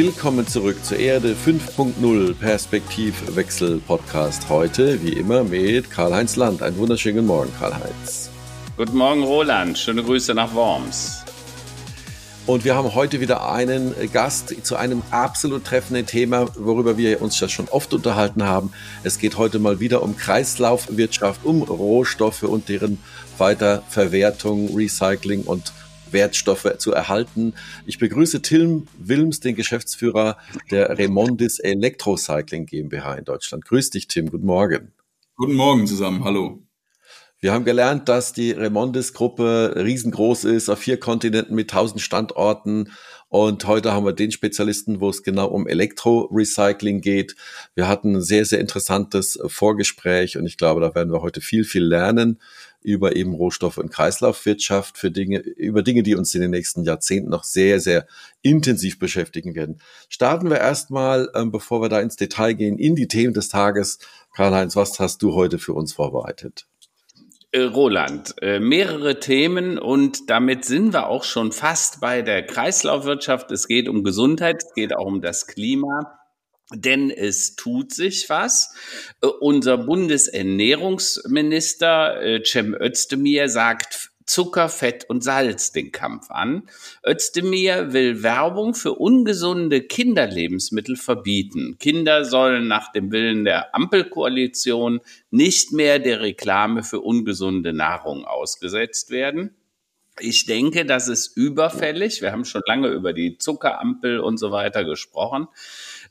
Willkommen zurück zur Erde 5.0 Perspektivwechsel Podcast. Heute, wie immer, mit Karl-Heinz Land. Einen wunderschönen Morgen, Karl-Heinz. Guten Morgen, Roland. Schöne Grüße nach Worms. Und wir haben heute wieder einen Gast zu einem absolut treffenden Thema, worüber wir uns ja schon oft unterhalten haben. Es geht heute mal wieder um Kreislaufwirtschaft, um Rohstoffe und deren Weiterverwertung, Recycling und Wertstoffe zu erhalten. Ich begrüße Tim Wilms, den Geschäftsführer der Remondis Electrocycling GmbH in Deutschland. Grüß dich, Tim. Guten Morgen. Guten Morgen zusammen. Hallo. Wir haben gelernt, dass die Remondis-Gruppe riesengroß ist, auf vier Kontinenten mit tausend Standorten. Und heute haben wir den Spezialisten, wo es genau um Elektrorecycling geht. Wir hatten ein sehr, sehr interessantes Vorgespräch und ich glaube, da werden wir heute viel, viel lernen über eben Rohstoffe und Kreislaufwirtschaft für Dinge, über Dinge, die uns in den nächsten Jahrzehnten noch sehr, sehr intensiv beschäftigen werden. Starten wir erstmal, ähm, bevor wir da ins Detail gehen, in die Themen des Tages. Karl-Heinz, was hast du heute für uns vorbereitet? Äh, Roland, äh, mehrere Themen und damit sind wir auch schon fast bei der Kreislaufwirtschaft. Es geht um Gesundheit, es geht auch um das Klima. Denn es tut sich was. Äh, unser Bundesernährungsminister äh, Cem Özdemir sagt Zucker, Fett und Salz den Kampf an. Özdemir will Werbung für ungesunde Kinderlebensmittel verbieten. Kinder sollen nach dem Willen der Ampelkoalition nicht mehr der Reklame für ungesunde Nahrung ausgesetzt werden. Ich denke, das ist überfällig. Wir haben schon lange über die Zuckerampel und so weiter gesprochen.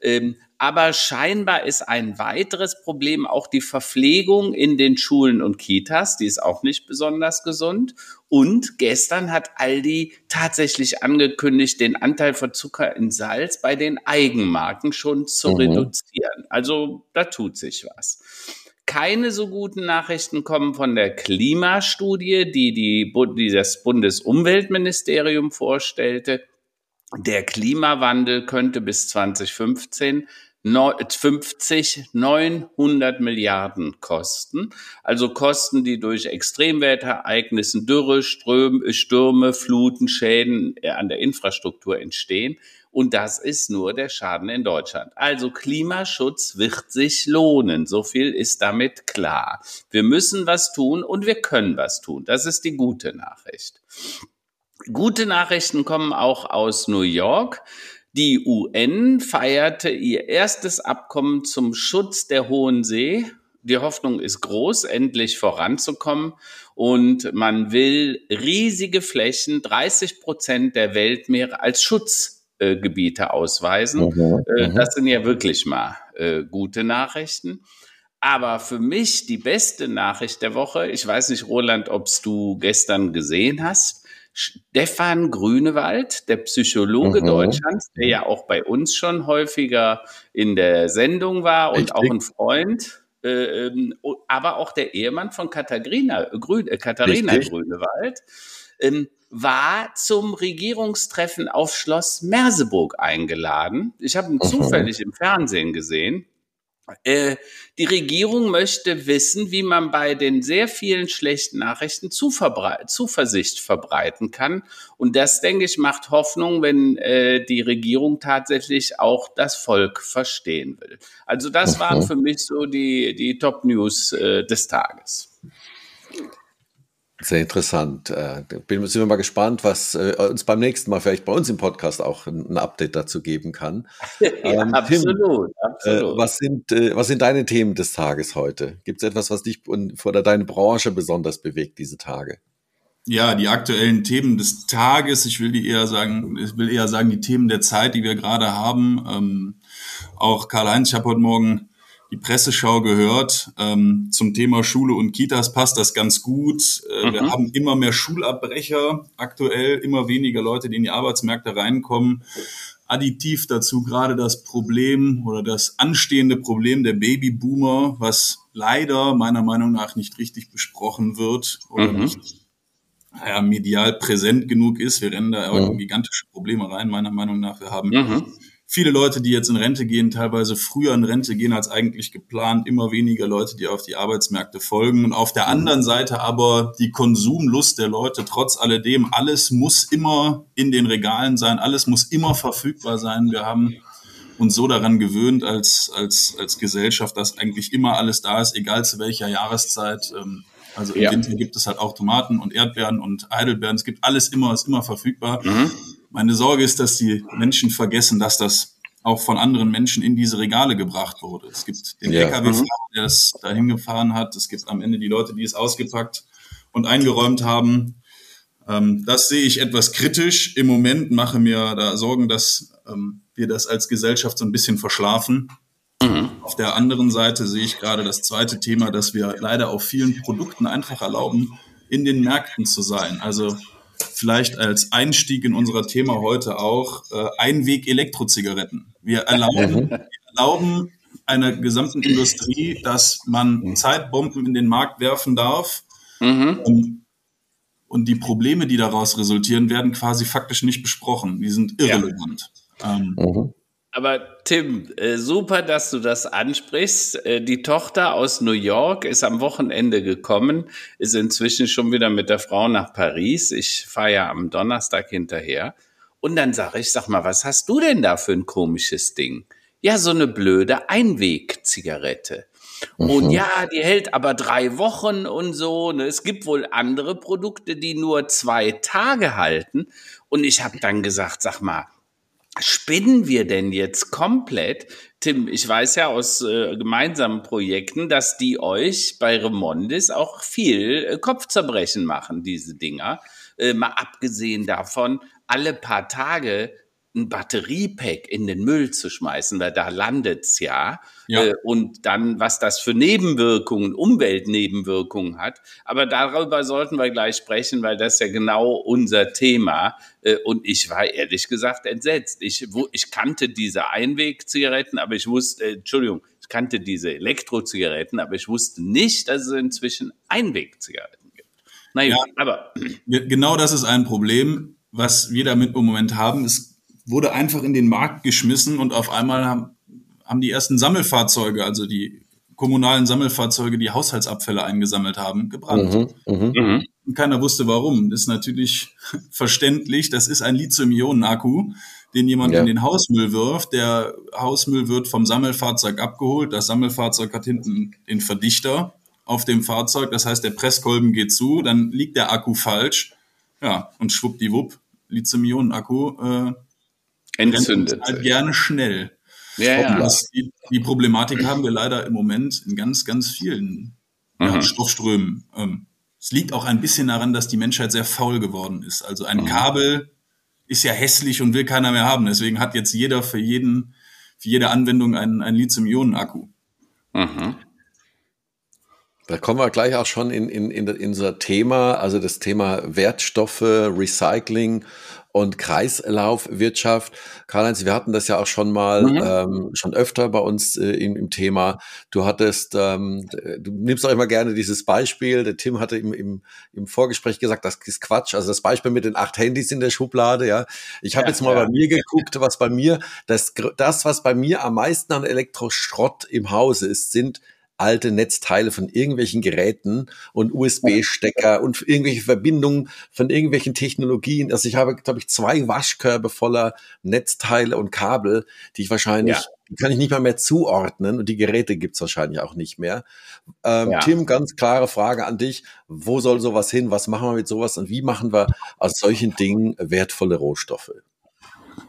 Ähm, aber scheinbar ist ein weiteres Problem auch die Verpflegung in den Schulen und Kitas. Die ist auch nicht besonders gesund. Und gestern hat Aldi tatsächlich angekündigt, den Anteil von Zucker in Salz bei den Eigenmarken schon zu mhm. reduzieren. Also da tut sich was. Keine so guten Nachrichten kommen von der Klimastudie, die, die, die das Bundesumweltministerium vorstellte. Der Klimawandel könnte bis 2015 50, 900 Milliarden kosten. Also Kosten, die durch Extremwetterereignissen, Dürre, Ströme, Stürme, Fluten, Schäden äh, an der Infrastruktur entstehen. Und das ist nur der Schaden in Deutschland. Also Klimaschutz wird sich lohnen. So viel ist damit klar. Wir müssen was tun und wir können was tun. Das ist die gute Nachricht. Gute Nachrichten kommen auch aus New York. Die UN feierte ihr erstes Abkommen zum Schutz der Hohen See. Die Hoffnung ist groß, endlich voranzukommen. Und man will riesige Flächen, 30 Prozent der Weltmeere als Schutzgebiete ausweisen. Mhm, äh, mhm. das sind ja wirklich mal äh, gute Nachrichten. Aber für mich die beste Nachricht der Woche, ich weiß nicht, Roland, ob du gestern gesehen hast, Stefan Grünewald, der Psychologe mhm. Deutschlands, der ja auch bei uns schon häufiger in der Sendung war und Richtig. auch ein Freund, äh, ähm, aber auch der Ehemann von Katharina, Grün, äh, Katharina Grünewald, ähm, war zum Regierungstreffen auf Schloss Merseburg eingeladen. Ich habe ihn mhm. zufällig im Fernsehen gesehen. Äh, die Regierung möchte wissen, wie man bei den sehr vielen schlechten Nachrichten Zuversicht verbreiten kann. Und das, denke ich, macht Hoffnung, wenn äh, die Regierung tatsächlich auch das Volk verstehen will. Also das waren für mich so die, die Top-News äh, des Tages. Sehr interessant. Äh, bin, sind wir mal gespannt, was äh, uns beim nächsten Mal vielleicht bei uns im Podcast auch ein, Update dazu geben kann. ja, ähm, absolut, Tim, absolut. Äh, was, sind, äh, was sind deine Themen des Tages heute? Gibt es etwas, was dich oder deine Branche besonders bewegt diese Tage? Ja, die aktuellen Themen des Tages, ich will die eher sagen, ich will eher sagen, die Themen der Zeit, die wir gerade haben. Ähm, auch Karl-Heinz, ich habe heute Morgen die Presseschau gehört. Ähm, zum Thema Schule und Kitas passt das ganz gut. Äh, mhm. Wir haben immer mehr Schulabbrecher aktuell, immer weniger Leute, die in die Arbeitsmärkte reinkommen. Additiv dazu gerade das Problem oder das anstehende Problem der Babyboomer, was leider meiner Meinung nach nicht richtig besprochen wird oder mhm. nicht ja, medial präsent genug ist. Wir rennen da in gigantische Probleme rein, meiner Meinung nach. Wir haben mhm viele Leute, die jetzt in Rente gehen, teilweise früher in Rente gehen als eigentlich geplant, immer weniger Leute, die auf die Arbeitsmärkte folgen. Und auf der anderen Seite aber die Konsumlust der Leute, trotz alledem, alles muss immer in den Regalen sein, alles muss immer verfügbar sein. Wir haben uns so daran gewöhnt als, als, als Gesellschaft, dass eigentlich immer alles da ist, egal zu welcher Jahreszeit. Ähm, also im ja. Winter gibt es halt auch Tomaten und Erdbeeren und Heidelbeeren. Es gibt alles immer, ist immer verfügbar. Mhm. Meine Sorge ist, dass die Menschen vergessen, dass das auch von anderen Menschen in diese Regale gebracht wurde. Es gibt den ja. LKW-Fahrer, mhm. der das dahin gefahren hat. Es gibt am Ende die Leute, die es ausgepackt und eingeräumt haben. Ähm, das sehe ich etwas kritisch. Im Moment mache mir da Sorgen, dass ähm, wir das als Gesellschaft so ein bisschen verschlafen. Mhm. Auf der anderen Seite sehe ich gerade das zweite Thema, dass wir leider auf vielen Produkten einfach erlauben, in den Märkten zu sein. Also vielleicht als Einstieg in unser Thema heute auch äh, Einweg-Elektrozigaretten. Wir erlauben, mhm. wir erlauben einer gesamten Industrie, dass man Zeitbomben in den Markt werfen darf. Mhm. Und, und die Probleme, die daraus resultieren, werden quasi faktisch nicht besprochen. Die sind irrelevant. Ja. Ähm, mhm. Aber Tim, äh, super, dass du das ansprichst. Äh, die Tochter aus New York ist am Wochenende gekommen, ist inzwischen schon wieder mit der Frau nach Paris. Ich fahre ja am Donnerstag hinterher. Und dann sage ich, sag mal, was hast du denn da für ein komisches Ding? Ja, so eine blöde Einwegzigarette. Mhm. Und ja, die hält aber drei Wochen und so. Ne? Es gibt wohl andere Produkte, die nur zwei Tage halten. Und ich habe dann gesagt, sag mal, spinnen wir denn jetzt komplett? Tim, ich weiß ja aus äh, gemeinsamen Projekten, dass die euch bei Remondis auch viel äh, Kopfzerbrechen machen, diese Dinger. Äh, mal abgesehen davon, alle paar Tage ein Batteriepack in den Müll zu schmeißen, weil da landet's ja. ja. Äh, und dann, was das für Nebenwirkungen, Umweltnebenwirkungen hat. Aber darüber sollten wir gleich sprechen, weil das ja genau unser Thema. Äh, und ich war ehrlich gesagt entsetzt. Ich, wo, ich kannte diese Einwegzigaretten, aber ich wusste, äh, Entschuldigung, ich kannte diese Elektrozigaretten, aber ich wusste nicht, dass es inzwischen Einwegzigaretten gibt. Naja, ja, aber. Genau das ist ein Problem. Was wir damit im Moment haben, ist wurde einfach in den Markt geschmissen und auf einmal haben, haben die ersten Sammelfahrzeuge, also die kommunalen Sammelfahrzeuge, die Haushaltsabfälle eingesammelt haben, gebrannt. Mhm, mh. Mhm. Und keiner wusste warum. Das ist natürlich verständlich. Das ist ein Lithium-Ionen-Akku, den jemand ja. in den Hausmüll wirft. Der Hausmüll wird vom Sammelfahrzeug abgeholt. Das Sammelfahrzeug hat hinten den Verdichter auf dem Fahrzeug. Das heißt, der Presskolben geht zu, dann liegt der Akku falsch. Ja, und schwuppdiwupp, Lithium-Ionen-Akku äh, entzündet. Halt gerne schnell. Ja, ja. Die, die, Problematik haben wir leider im Moment in ganz, ganz vielen ja, mhm. Stoffströmen. Ähm, es liegt auch ein bisschen daran, dass die Menschheit sehr faul geworden ist. Also ein mhm. Kabel ist ja hässlich und will keiner mehr haben. Deswegen hat jetzt jeder für jeden, für jede Anwendung einen, einen Lithium-Ionen-Akku. Mhm. Da kommen wir gleich auch schon in, in, in, in unser Thema, also das Thema Wertstoffe, Recycling und Kreislaufwirtschaft. Karl-Heinz, wir hatten das ja auch schon mal, mhm. ähm, schon öfter bei uns äh, im, im, Thema. Du hattest, ähm, du nimmst auch immer gerne dieses Beispiel. Der Tim hatte im, im, im Vorgespräch gesagt, das ist Quatsch. Also das Beispiel mit den acht Handys in der Schublade, ja. Ich habe ja, jetzt mal ja. bei mir geguckt, was bei mir, das, das, was bei mir am meisten an Elektroschrott im Hause ist, sind alte Netzteile von irgendwelchen Geräten und USB-Stecker und irgendwelche Verbindungen von irgendwelchen Technologien. Also ich habe, glaube ich, zwei Waschkörbe voller Netzteile und Kabel, die ich wahrscheinlich, ja. die kann ich nicht mal mehr zuordnen und die Geräte gibt's wahrscheinlich auch nicht mehr. Ähm, ja. Tim, ganz klare Frage an dich. Wo soll sowas hin? Was machen wir mit sowas und wie machen wir aus solchen Dingen wertvolle Rohstoffe?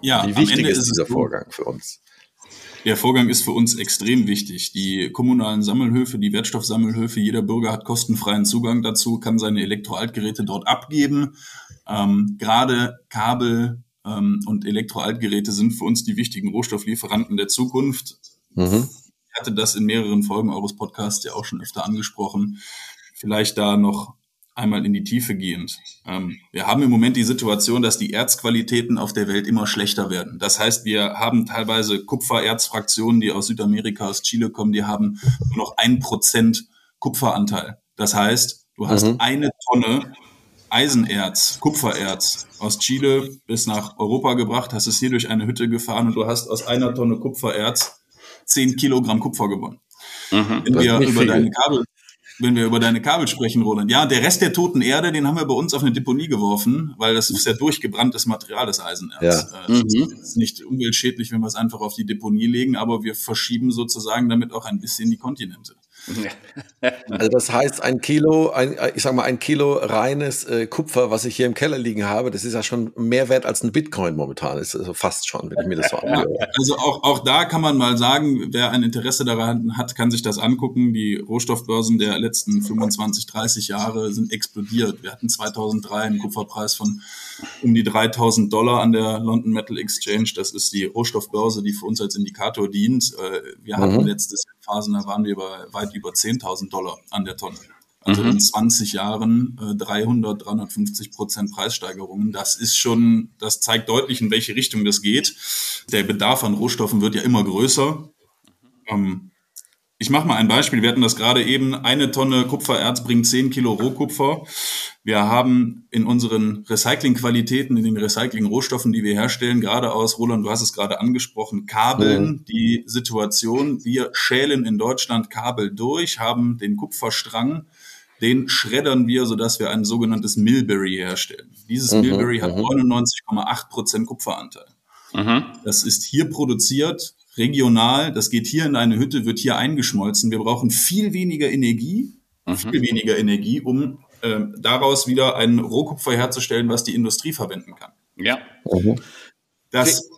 Ja, wie wichtig ist dieser Vorgang für uns? Der Vorgang ist für uns extrem wichtig. Die kommunalen Sammelhöfe, die Wertstoffsammelhöfe, jeder Bürger hat kostenfreien Zugang dazu, kann seine Elektroaltgeräte dort abgeben. Ähm, gerade Kabel ähm, und Elektroaltgeräte sind für uns die wichtigen Rohstofflieferanten der Zukunft. Mhm. Ich hatte das in mehreren Folgen eures Podcasts ja auch schon öfter angesprochen. Vielleicht da noch einmal in die Tiefe gehend. Ähm, wir haben im Moment die Situation, dass die Erzqualitäten auf der Welt immer schlechter werden. Das heißt, wir haben teilweise Kupfererzfraktionen, die aus Südamerika, aus Chile kommen, die haben nur noch ein Prozent Kupferanteil. Das heißt, du hast mhm. eine Tonne Eisenerz, Kupfererz aus Chile bis nach Europa gebracht, hast es hier durch eine Hütte gefahren und du hast aus einer Tonne Kupfererz 10 Kilogramm Kupfer gewonnen. Mhm, Wenn wir über viel. deine Kabel wenn wir über deine Kabel sprechen, Roland. Ja, der Rest der toten Erde, den haben wir bei uns auf eine Deponie geworfen, weil das ist ja durchgebranntes Material, das Eisenerz. Ja. Äh, mhm. ist nicht umweltschädlich, wenn wir es einfach auf die Deponie legen, aber wir verschieben sozusagen damit auch ein bisschen die Kontinente. Also das heißt, ein Kilo, ein, ich sag mal, ein Kilo reines äh, Kupfer, was ich hier im Keller liegen habe, das ist ja schon mehr wert als ein Bitcoin momentan. Ist also fast schon, wenn ich mir das so anhöre. Also auch, auch da kann man mal sagen, wer ein Interesse daran hat, kann sich das angucken. Die Rohstoffbörsen der letzten 25, 30 Jahre sind explodiert. Wir hatten 2003 einen Kupferpreis von um die 3000 Dollar an der London Metal Exchange. Das ist die Rohstoffbörse, die für uns als Indikator dient. Äh, wir hatten mhm. letztes Phasen, da waren wir bei weit über 10.000 Dollar an der Tonne. Also mhm. in 20 Jahren äh, 300, 350 Prozent Preissteigerungen. Das ist schon, das zeigt deutlich, in welche Richtung das geht. Der Bedarf an Rohstoffen wird ja immer größer. Ähm, ich mache mal ein Beispiel. Wir hatten das gerade eben. Eine Tonne Kupfererz bringt 10 Kilo Rohkupfer. Wir haben in unseren Recyclingqualitäten, in den Recycling-Rohstoffen, die wir herstellen, gerade aus, Roland, du hast es gerade angesprochen, Kabeln, mhm. die Situation. Wir schälen in Deutschland Kabel durch, haben den Kupferstrang, den schreddern wir, sodass wir ein sogenanntes Millberry herstellen. Dieses mhm. Millberry hat 99,8 mhm. Prozent Kupferanteil. Mhm. Das ist hier produziert, regional, das geht hier in eine Hütte, wird hier eingeschmolzen. Wir brauchen viel weniger Energie, mhm. viel weniger Energie, um äh, daraus wieder ein Rohkupfer herzustellen, was die Industrie verwenden kann. Ja. Mhm. Das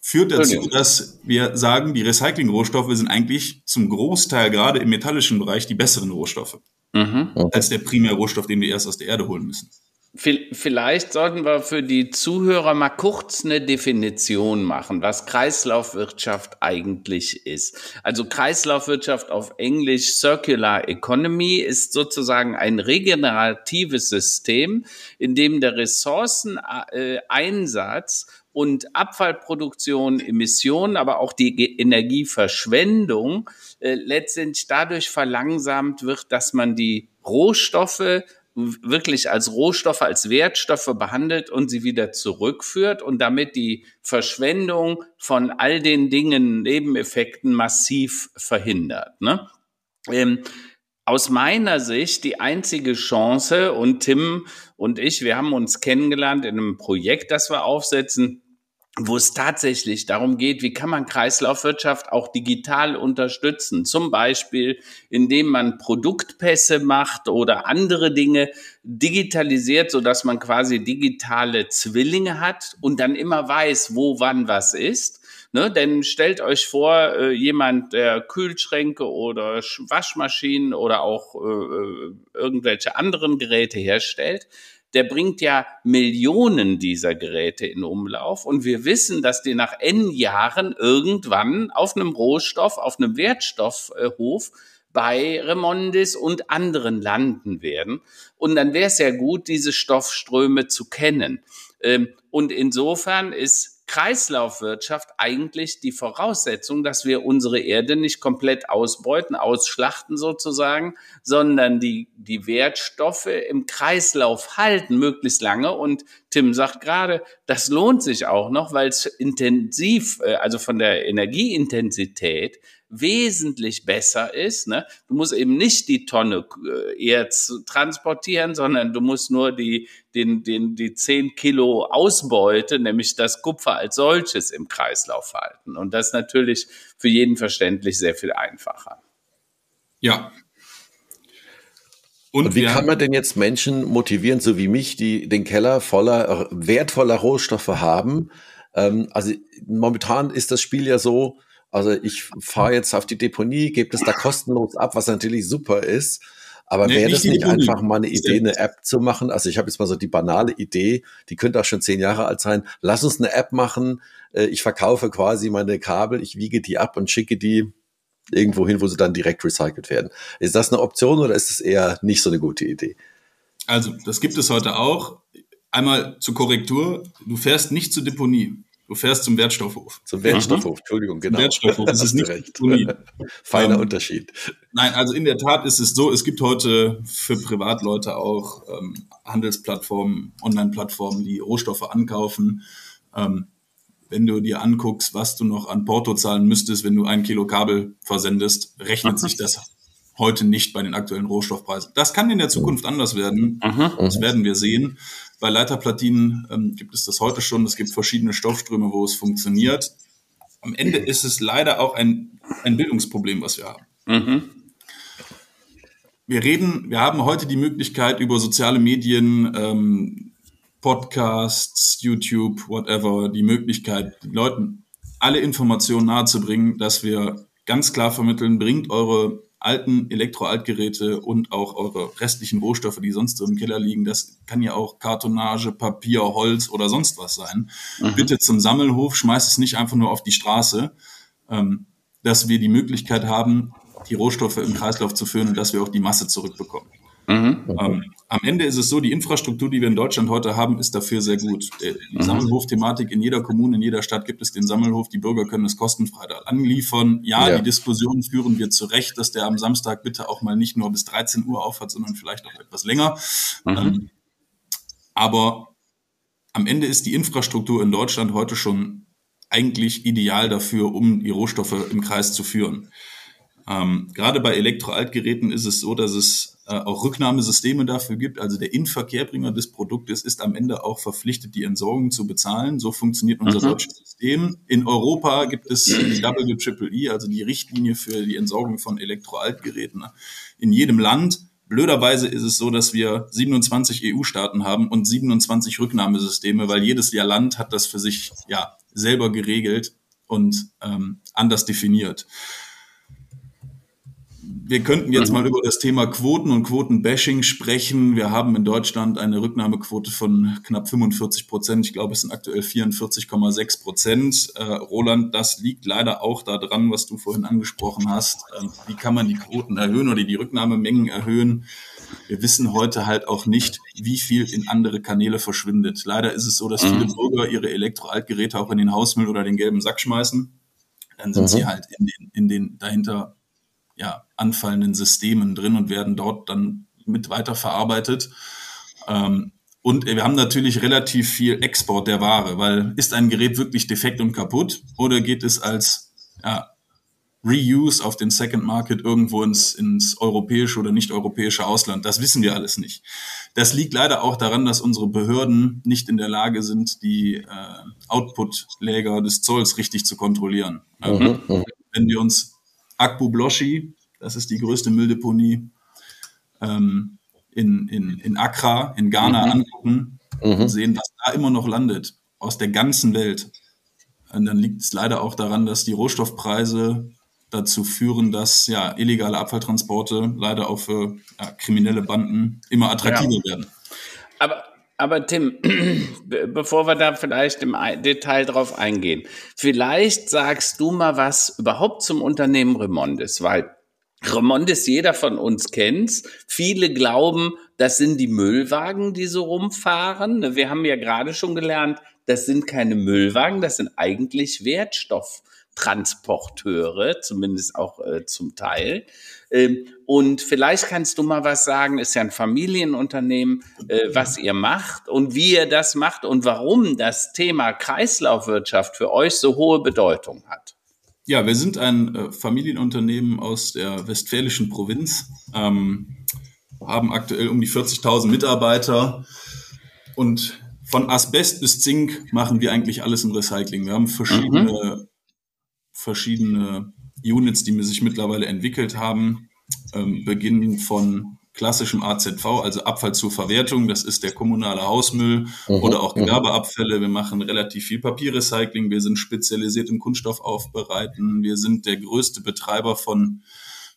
führt dazu, dass wir sagen, die Recycling-Rohstoffe sind eigentlich zum Großteil gerade im metallischen Bereich die besseren Rohstoffe mhm. als der Primärrohstoff, den wir erst aus der Erde holen müssen. Vielleicht sollten wir für die Zuhörer mal kurz eine Definition machen, was Kreislaufwirtschaft eigentlich ist. Also Kreislaufwirtschaft auf Englisch Circular Economy ist sozusagen ein regeneratives System, in dem der Ressourceneinsatz und Abfallproduktion, Emissionen, aber auch die Energieverschwendung äh, letztendlich dadurch verlangsamt wird, dass man die Rohstoffe wirklich als Rohstoffe, als Wertstoffe behandelt und sie wieder zurückführt und damit die Verschwendung von all den Dingen, Nebeneffekten massiv verhindert. Ne? Ähm, aus meiner Sicht die einzige Chance und Tim und ich, wir haben uns kennengelernt in einem Projekt, das wir aufsetzen, wo es tatsächlich darum geht, wie kann man Kreislaufwirtschaft auch digital unterstützen. Zum Beispiel, indem man Produktpässe macht oder andere Dinge digitalisiert, so dass man quasi digitale Zwillinge hat und dann immer weiß, wo wann was ist. Ne, denn stellt euch vor, äh, jemand, der Kühlschränke oder Waschmaschinen oder auch äh, äh irgendwelche anderen Geräte herstellt, der bringt ja Millionen dieser Geräte in Umlauf und wir wissen, dass die nach N Jahren irgendwann auf einem Rohstoff, auf einem Wertstoffhof bei Remondis und anderen landen werden. Und dann wäre es ja gut, diese Stoffströme zu kennen. Ähm, und insofern ist Kreislaufwirtschaft eigentlich die Voraussetzung, dass wir unsere Erde nicht komplett ausbeuten, ausschlachten sozusagen, sondern die, die Wertstoffe im Kreislauf halten, möglichst lange. Und Tim sagt gerade, das lohnt sich auch noch, weil es intensiv, äh, also von der Energieintensität wesentlich besser ist. Ne? Du musst eben nicht die Tonne äh, Erz transportieren, sondern du musst nur die, den, den, die 10 Kilo Ausbeute, nämlich das Kupfer als solches im Kreislauf halten. Und das ist natürlich für jeden verständlich sehr viel einfacher. Ja, und, und wie kann man denn jetzt Menschen motivieren, so wie mich, die den Keller voller wertvoller Rohstoffe haben? Ähm, also momentan ist das Spiel ja so, also ich fahre jetzt auf die Deponie, gebe das da kostenlos ab, was natürlich super ist. Aber nee, wäre das nicht Deponie. einfach mal eine Idee, eine App zu machen? Also ich habe jetzt mal so die banale Idee, die könnte auch schon zehn Jahre alt sein. Lass uns eine App machen. Äh, ich verkaufe quasi meine Kabel, ich wiege die ab und schicke die irgendwo hin, wo sie dann direkt recycelt werden. Ist das eine Option oder ist es eher nicht so eine gute Idee? Also, das gibt es heute auch. Einmal zur Korrektur. Du fährst nicht zur Deponie. Du fährst zum Wertstoffhof. Zum Wertstoffhof, Entschuldigung, genau. Wertstoffhof, das ist nicht recht. Feiner Ähm, Unterschied. Nein, also in der Tat ist es so, es gibt heute für Privatleute auch ähm, Handelsplattformen, Online-Plattformen, die Rohstoffe ankaufen. Ähm, wenn du dir anguckst, was du noch an Porto zahlen müsstest, wenn du ein Kilo Kabel versendest, rechnet sich das heute nicht bei den aktuellen Rohstoffpreisen. Das kann in der Zukunft anders werden. Das werden wir sehen. Bei Leiterplatinen ähm, gibt es das heute schon. Es gibt verschiedene Stoffströme, wo es funktioniert. Am Ende ist es leider auch ein, ein Bildungsproblem, was wir haben. Mhm. Wir reden, wir haben heute die Möglichkeit über soziale Medien, ähm, Podcasts, YouTube, whatever, die Möglichkeit, den Leuten alle Informationen nahezubringen, dass wir ganz klar vermitteln, bringt eure alten Elektroaltgeräte und auch eure restlichen Rohstoffe, die sonst so im Keller liegen, das kann ja auch Kartonage, Papier, Holz oder sonst was sein, bitte zum Sammelhof, schmeißt es nicht einfach nur auf die Straße, ähm, dass wir die Möglichkeit haben, die Rohstoffe im Kreislauf zu führen und dass wir auch die Masse zurückbekommen. Ähm, am Ende ist es so, die Infrastruktur, die wir in Deutschland heute haben, ist dafür sehr gut. Die Sammelhof-Thematik in jeder Kommune, in jeder Stadt gibt es den Sammelhof. Die Bürger können es kostenfrei da anliefern. Ja, Ja. die Diskussion führen wir zu Recht, dass der am Samstag bitte auch mal nicht nur bis 13 Uhr aufhat, sondern vielleicht auch etwas länger. Ähm, aber am Ende ist die Infrastruktur in Deutschland heute schon eigentlich ideal dafür, um die Rohstoffe im Kreis zu führen. Ähm, gerade bei Elektroaltgeräten ist es so, dass es auch Rücknahmesysteme dafür gibt. Also der Inverkehrbringer des Produktes ist am Ende auch verpflichtet, die Entsorgung zu bezahlen. So funktioniert unser deutsches System. In Europa gibt es die WEEE, also die Richtlinie für die Entsorgung von Elektroaltgeräten in jedem Land. Blöderweise ist es so, dass wir 27 EU-Staaten haben und 27 Rücknahmesysteme, weil jedes Jahr Land hat das für sich ja selber geregelt und ähm, anders definiert. Wir könnten jetzt mal über das Thema Quoten und Quotenbashing sprechen. Wir haben in Deutschland eine Rücknahmequote von knapp 45 Prozent. Ich glaube, es sind aktuell 44,6 Prozent. Äh, Roland, das liegt leider auch daran, was du vorhin angesprochen hast. Ähm, wie kann man die Quoten erhöhen oder die Rücknahmemengen erhöhen? Wir wissen heute halt auch nicht, wie viel in andere Kanäle verschwindet. Leider ist es so, dass viele Bürger ihre Elektroaltgeräte auch in den Hausmüll oder den gelben Sack schmeißen. Dann sind sie halt in den, in den dahinter ja, anfallenden Systemen drin und werden dort dann mit weiterverarbeitet. Ähm, und wir haben natürlich relativ viel Export der Ware, weil ist ein Gerät wirklich defekt und kaputt oder geht es als ja, Reuse auf den Second Market irgendwo ins, ins europäische oder nicht europäische Ausland? Das wissen wir alles nicht. Das liegt leider auch daran, dass unsere Behörden nicht in der Lage sind, die äh, Output-Läger des Zolls richtig zu kontrollieren. Ähm, wenn wir uns Akbu Bloschi, das ist die größte Mülldeponie ähm, in, in, in Accra, in Ghana angucken und sehen, was da immer noch landet, aus der ganzen Welt. Und dann liegt es leider auch daran, dass die Rohstoffpreise dazu führen, dass ja illegale Abfalltransporte leider auch für ja, kriminelle Banden immer attraktiver werden. Aber, aber Tim, be- bevor wir da vielleicht im Detail drauf eingehen, vielleicht sagst du mal was überhaupt zum Unternehmen Remondis, weil Remondis jeder von uns kennt. Viele glauben, das sind die Müllwagen, die so rumfahren. Wir haben ja gerade schon gelernt, das sind keine Müllwagen, das sind eigentlich Wertstofftransporteure, zumindest auch äh, zum Teil. Ähm, und vielleicht kannst du mal was sagen, ist ja ein Familienunternehmen, äh, was ihr macht und wie ihr das macht und warum das Thema Kreislaufwirtschaft für euch so hohe Bedeutung hat. Ja, wir sind ein äh, Familienunternehmen aus der westfälischen Provinz, ähm, haben aktuell um die 40.000 Mitarbeiter und von Asbest bis Zink machen wir eigentlich alles im Recycling. Wir haben verschiedene, verschiedene Units, die sich mittlerweile entwickelt haben, ähm, beginnen von klassischem AZV, also Abfall zur Verwertung, das ist der kommunale Hausmüll oder auch Gewerbeabfälle. Wir machen relativ viel Papierrecycling, wir sind spezialisiert im Kunststoffaufbereiten, wir sind der größte Betreiber von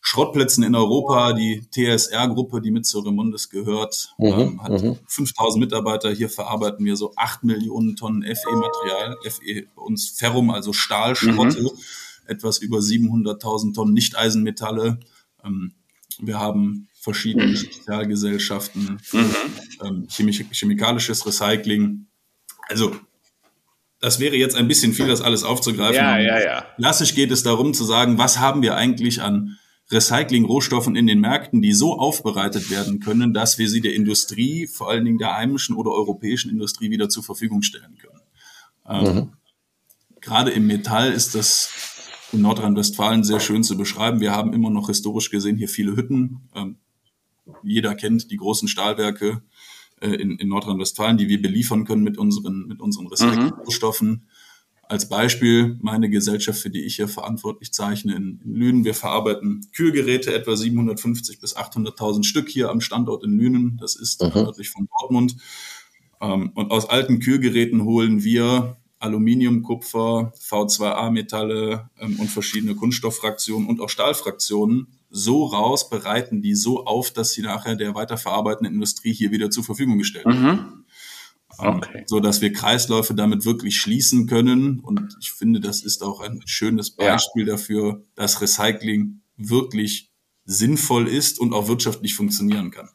Schrottplätzen in Europa, die TSR-Gruppe, die mit zur Remundis gehört, ähm, hat 5000 Mitarbeiter. Hier verarbeiten wir so 8 Millionen Tonnen FE-Material, FE uns Ferrum, also Stahlschrotte, etwas über 700.000 Tonnen Nicht-Eisenmetalle. Ähm, wir haben verschiedene Spezialgesellschaften für ähm, chemisch, chemikalisches Recycling. Also das wäre jetzt ein bisschen viel, das alles aufzugreifen. Ja, ja, ja. Klassisch geht es darum zu sagen, was haben wir eigentlich an Recycling-Rohstoffen in den Märkten, die so aufbereitet werden können, dass wir sie der Industrie, vor allen Dingen der heimischen oder europäischen Industrie, wieder zur Verfügung stellen können. Ähm, mhm. Gerade im Metall ist das in Nordrhein-Westfalen sehr schön zu beschreiben. Wir haben immer noch historisch gesehen hier viele Hütten. Ähm, jeder kennt die großen Stahlwerke äh, in, in Nordrhein-Westfalen, die wir beliefern können mit unseren, mit unseren Recycling-Rohstoffen. Mhm. Als Beispiel meine Gesellschaft, für die ich hier verantwortlich zeichne in, in Lünen. Wir verarbeiten Kühlgeräte, etwa 750 bis 800.000 Stück hier am Standort in Lünen. Das ist mhm. nördlich von Dortmund. Ähm, und aus alten Kühlgeräten holen wir Aluminium, Kupfer, V2A-Metalle ähm, und verschiedene Kunststofffraktionen und auch Stahlfraktionen so raus, bereiten die so auf, dass sie nachher der weiterverarbeitenden Industrie hier wieder zur Verfügung gestellt werden. Mhm. Ähm, okay. so dass wir Kreisläufe damit wirklich schließen können. Und ich finde, das ist auch ein schönes Beispiel ja. dafür, dass Recycling wirklich sinnvoll ist und auch wirtschaftlich funktionieren kann.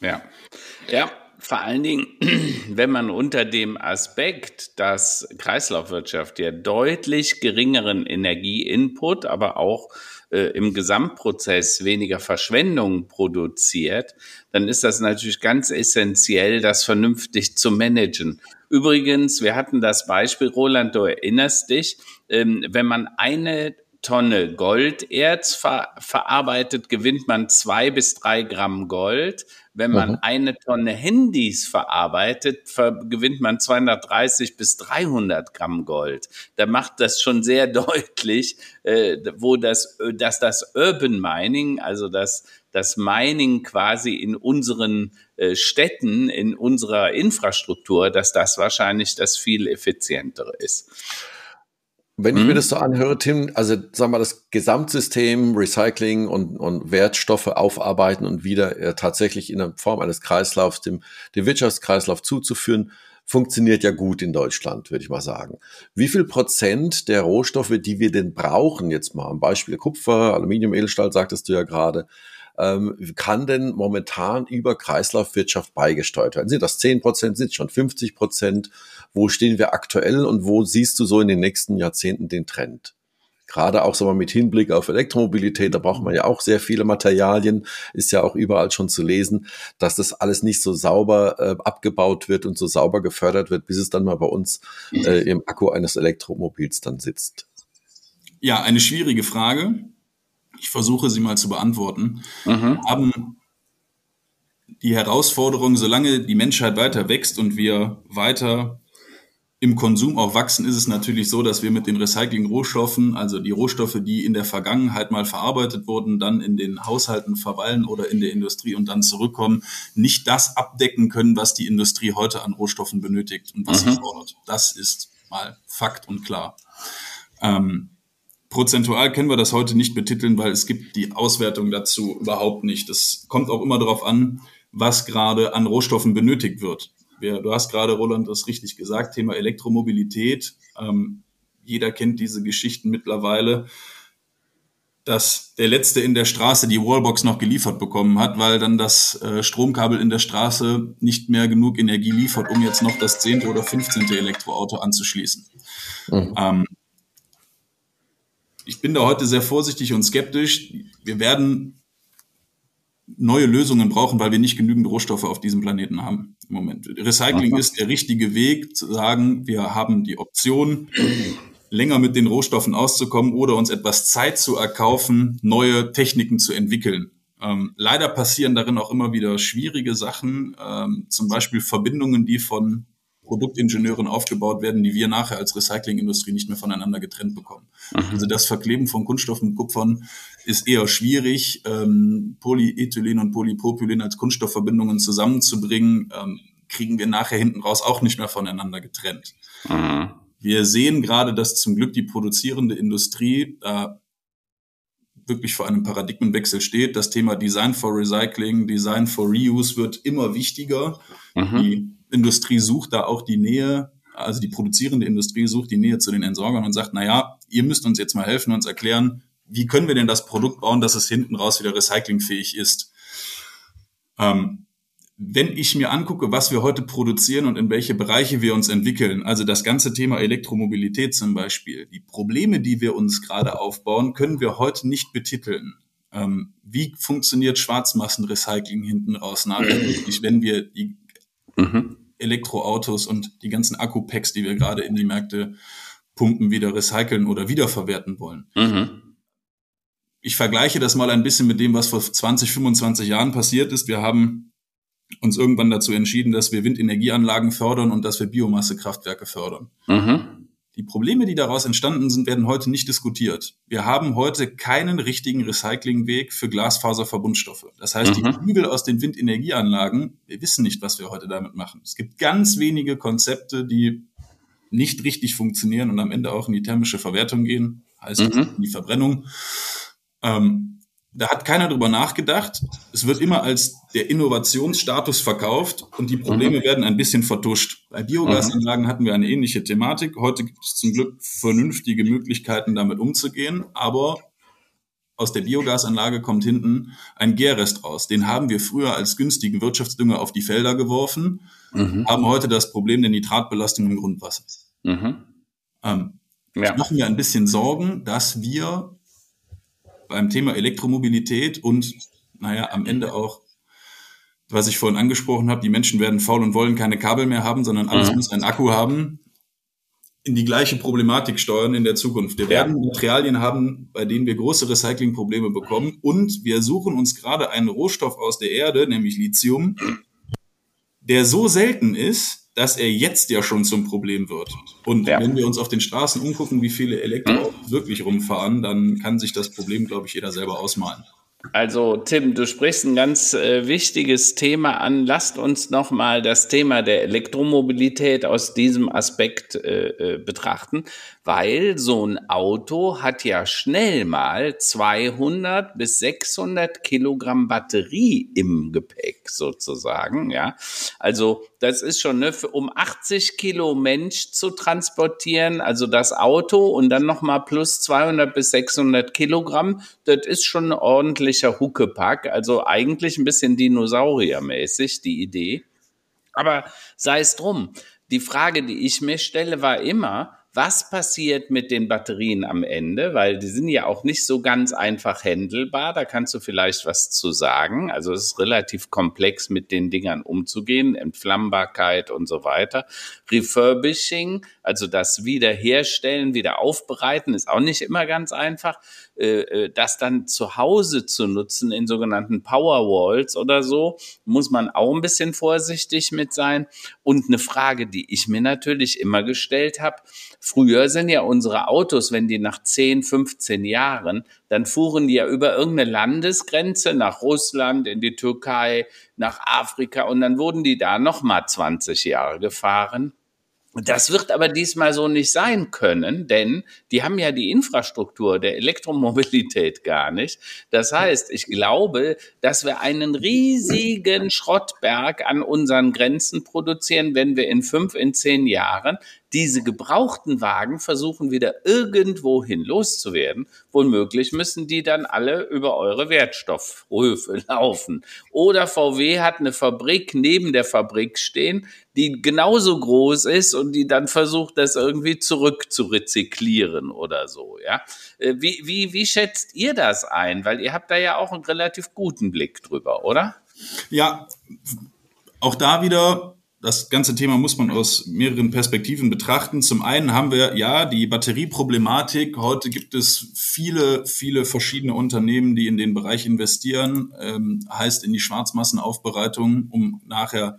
Ja, ja, vor allen Dingen, wenn man unter dem Aspekt, dass Kreislaufwirtschaft ja deutlich geringeren Energieinput, aber auch äh, im Gesamtprozess weniger Verschwendung produziert, dann ist das natürlich ganz essentiell, das vernünftig zu managen. Übrigens, wir hatten das Beispiel, Roland, du erinnerst dich, ähm, wenn man eine Tonne Golderz ver verarbeitet, gewinnt man zwei bis drei Gramm Gold. Wenn man mhm. eine Tonne Handys verarbeitet, gewinnt man 230 bis 300 Gramm Gold. Da macht das schon sehr deutlich, äh, wo das, dass das Urban Mining, also das, das Mining quasi in unseren äh, Städten, in unserer Infrastruktur, dass das wahrscheinlich das viel effizientere ist. Wenn ich mir mhm. das so anhöre, Tim, also sagen wir das Gesamtsystem Recycling und, und Wertstoffe aufarbeiten und wieder äh, tatsächlich in der Form eines Kreislaufs dem, dem Wirtschaftskreislauf zuzuführen, funktioniert ja gut in Deutschland, würde ich mal sagen. Wie viel Prozent der Rohstoffe, die wir denn brauchen, jetzt mal am Beispiel Kupfer, Aluminium, Edelstahl, sagtest du ja gerade, ähm, kann denn momentan über Kreislaufwirtschaft beigesteuert werden? Sind das 10 Prozent, sind es schon 50 Prozent? Wo stehen wir aktuell und wo siehst du so in den nächsten Jahrzehnten den Trend? Gerade auch so mal mit Hinblick auf Elektromobilität, da braucht man ja auch sehr viele Materialien, ist ja auch überall schon zu lesen, dass das alles nicht so sauber äh, abgebaut wird und so sauber gefördert wird, bis es dann mal bei uns äh, im Akku eines Elektromobils dann sitzt. Ja, eine schwierige Frage. Ich versuche sie mal zu beantworten. Mhm. Haben die Herausforderung, solange die Menschheit weiter wächst und wir weiter im Konsum auch wachsen, ist es natürlich so, dass wir mit den Recycling-Rohstoffen, also die Rohstoffe, die in der Vergangenheit mal verarbeitet wurden, dann in den Haushalten verweilen oder in der Industrie und dann zurückkommen, nicht das abdecken können, was die Industrie heute an Rohstoffen benötigt und was mhm. sie fordert. Das ist mal Fakt und klar. Ähm, Prozentual können wir das heute nicht betiteln, weil es gibt die Auswertung dazu überhaupt nicht. Es kommt auch immer darauf an, was gerade an Rohstoffen benötigt wird. Du hast gerade, Roland, das richtig gesagt, Thema Elektromobilität. Ähm, jeder kennt diese Geschichten mittlerweile, dass der Letzte in der Straße die Wallbox noch geliefert bekommen hat, weil dann das äh, Stromkabel in der Straße nicht mehr genug Energie liefert, um jetzt noch das zehnte oder fünfzehnte Elektroauto anzuschließen. Mhm. Ähm, ich bin da heute sehr vorsichtig und skeptisch. Wir werden neue Lösungen brauchen, weil wir nicht genügend Rohstoffe auf diesem Planeten haben im Moment. Recycling Aha. ist der richtige Weg zu sagen, wir haben die Option, länger mit den Rohstoffen auszukommen oder uns etwas Zeit zu erkaufen, neue Techniken zu entwickeln. Ähm, leider passieren darin auch immer wieder schwierige Sachen, ähm, zum Beispiel Verbindungen, die von Produktingenieuren aufgebaut werden, die wir nachher als Recyclingindustrie nicht mehr voneinander getrennt bekommen. Mhm. Also das Verkleben von Kunststoffen mit Kupfern ist eher schwierig. Ähm, Polyethylen und Polypropylen als Kunststoffverbindungen zusammenzubringen, ähm, kriegen wir nachher hinten raus auch nicht mehr voneinander getrennt. Mhm. Wir sehen gerade, dass zum Glück die produzierende Industrie da wirklich vor einem Paradigmenwechsel steht. Das Thema Design for Recycling, Design for Reuse wird immer wichtiger. Mhm. Die Industrie sucht da auch die Nähe, also die produzierende Industrie sucht die Nähe zu den Entsorgern und sagt, na ja, ihr müsst uns jetzt mal helfen, uns erklären, wie können wir denn das Produkt bauen, dass es hinten raus wieder recyclingfähig ist. Ähm, wenn ich mir angucke, was wir heute produzieren und in welche Bereiche wir uns entwickeln, also das ganze Thema Elektromobilität zum Beispiel, die Probleme, die wir uns gerade aufbauen, können wir heute nicht betiteln. Ähm, wie funktioniert Schwarzmassenrecycling hinten raus nachhaltig, wenn wir die mhm. Elektroautos und die ganzen Akkupacks, die wir gerade in die Märkte pumpen, wieder recyceln oder wiederverwerten wollen? Mhm. Ich vergleiche das mal ein bisschen mit dem, was vor 20, 25 Jahren passiert ist. Wir haben uns irgendwann dazu entschieden, dass wir Windenergieanlagen fördern und dass wir Biomassekraftwerke fördern. Mhm. Die Probleme, die daraus entstanden sind, werden heute nicht diskutiert. Wir haben heute keinen richtigen Recyclingweg für Glasfaserverbundstoffe. Das heißt, mhm. die Flügel aus den Windenergieanlagen, wir wissen nicht, was wir heute damit machen. Es gibt ganz wenige Konzepte, die nicht richtig funktionieren und am Ende auch in die thermische Verwertung gehen, heißt mhm. in die Verbrennung. Ähm, da hat keiner drüber nachgedacht. Es wird immer als der Innovationsstatus verkauft und die Probleme mhm. werden ein bisschen vertuscht. Bei Biogasanlagen mhm. hatten wir eine ähnliche Thematik. Heute gibt es zum Glück vernünftige Möglichkeiten, damit umzugehen, aber aus der Biogasanlage kommt hinten ein Gärrest raus. Den haben wir früher als günstigen Wirtschaftsdünger auf die Felder geworfen, mhm. haben heute das Problem der Nitratbelastung im Grundwasser. Mhm. Ähm, ja. Ich mache mir ein bisschen Sorgen, dass wir beim Thema Elektromobilität und, naja, am Ende auch, was ich vorhin angesprochen habe, die Menschen werden faul und wollen keine Kabel mehr haben, sondern alles mhm. muss einen Akku haben, in die gleiche Problematik steuern in der Zukunft. Wir werden Materialien haben, bei denen wir große Recyclingprobleme bekommen und wir suchen uns gerade einen Rohstoff aus der Erde, nämlich Lithium, der so selten ist, dass er jetzt ja schon zum Problem wird. Und ja. wenn wir uns auf den Straßen umgucken, wie viele Elektroautos hm? wirklich rumfahren, dann kann sich das Problem, glaube ich, jeder selber ausmalen. Also Tim, du sprichst ein ganz äh, wichtiges Thema an. Lasst uns nochmal das Thema der Elektromobilität aus diesem Aspekt äh, äh, betrachten, weil so ein Auto hat ja schnell mal 200 bis 600 Kilogramm Batterie im Gepäck sozusagen. Ja, also das ist schon ne, um 80 Kilo Mensch zu transportieren, also das Auto und dann nochmal plus 200 bis 600 Kilogramm. Das ist schon ein ordentlicher Huckepack. Also eigentlich ein bisschen dinosauriermäßig die Idee. Aber sei es drum. Die Frage, die ich mir stelle, war immer, was passiert mit den Batterien am Ende, weil die sind ja auch nicht so ganz einfach händelbar. Da kannst du vielleicht was zu sagen. Also es ist relativ komplex, mit den Dingern umzugehen, Entflammbarkeit und so weiter. Refurbishing, also das Wiederherstellen, wieder aufbereiten, ist auch nicht immer ganz einfach. Äh, äh, das dann zu Hause zu nutzen in sogenannten Powerwalls oder so, muss man auch ein bisschen vorsichtig mit sein. Und eine Frage, die ich mir natürlich immer gestellt habe, früher sind ja unsere Autos, wenn die nach 10, 15 Jahren, dann fuhren die ja über irgendeine Landesgrenze nach Russland, in die Türkei, nach Afrika und dann wurden die da nochmal 20 Jahre gefahren. Das wird aber diesmal so nicht sein können, denn die haben ja die Infrastruktur der Elektromobilität gar nicht. Das heißt, ich glaube, dass wir einen riesigen Schrottberg an unseren Grenzen produzieren, wenn wir in fünf, in zehn Jahren diese gebrauchten Wagen versuchen wieder irgendwohin loszuwerden. Womöglich müssen die dann alle über eure Wertstoffhöfe laufen. Oder VW hat eine Fabrik neben der Fabrik stehen, die genauso groß ist und die dann versucht, das irgendwie zurück zu rezyklieren oder so, ja. Äh, wie, wie, wie schätzt ihr das ein? Weil ihr habt da ja auch einen relativ guten Blick drüber, oder? Ja, auch da wieder das ganze Thema muss man aus mehreren Perspektiven betrachten. Zum einen haben wir ja die Batterieproblematik. Heute gibt es viele, viele verschiedene Unternehmen, die in den Bereich investieren, ähm, heißt in die Schwarzmassenaufbereitung, um nachher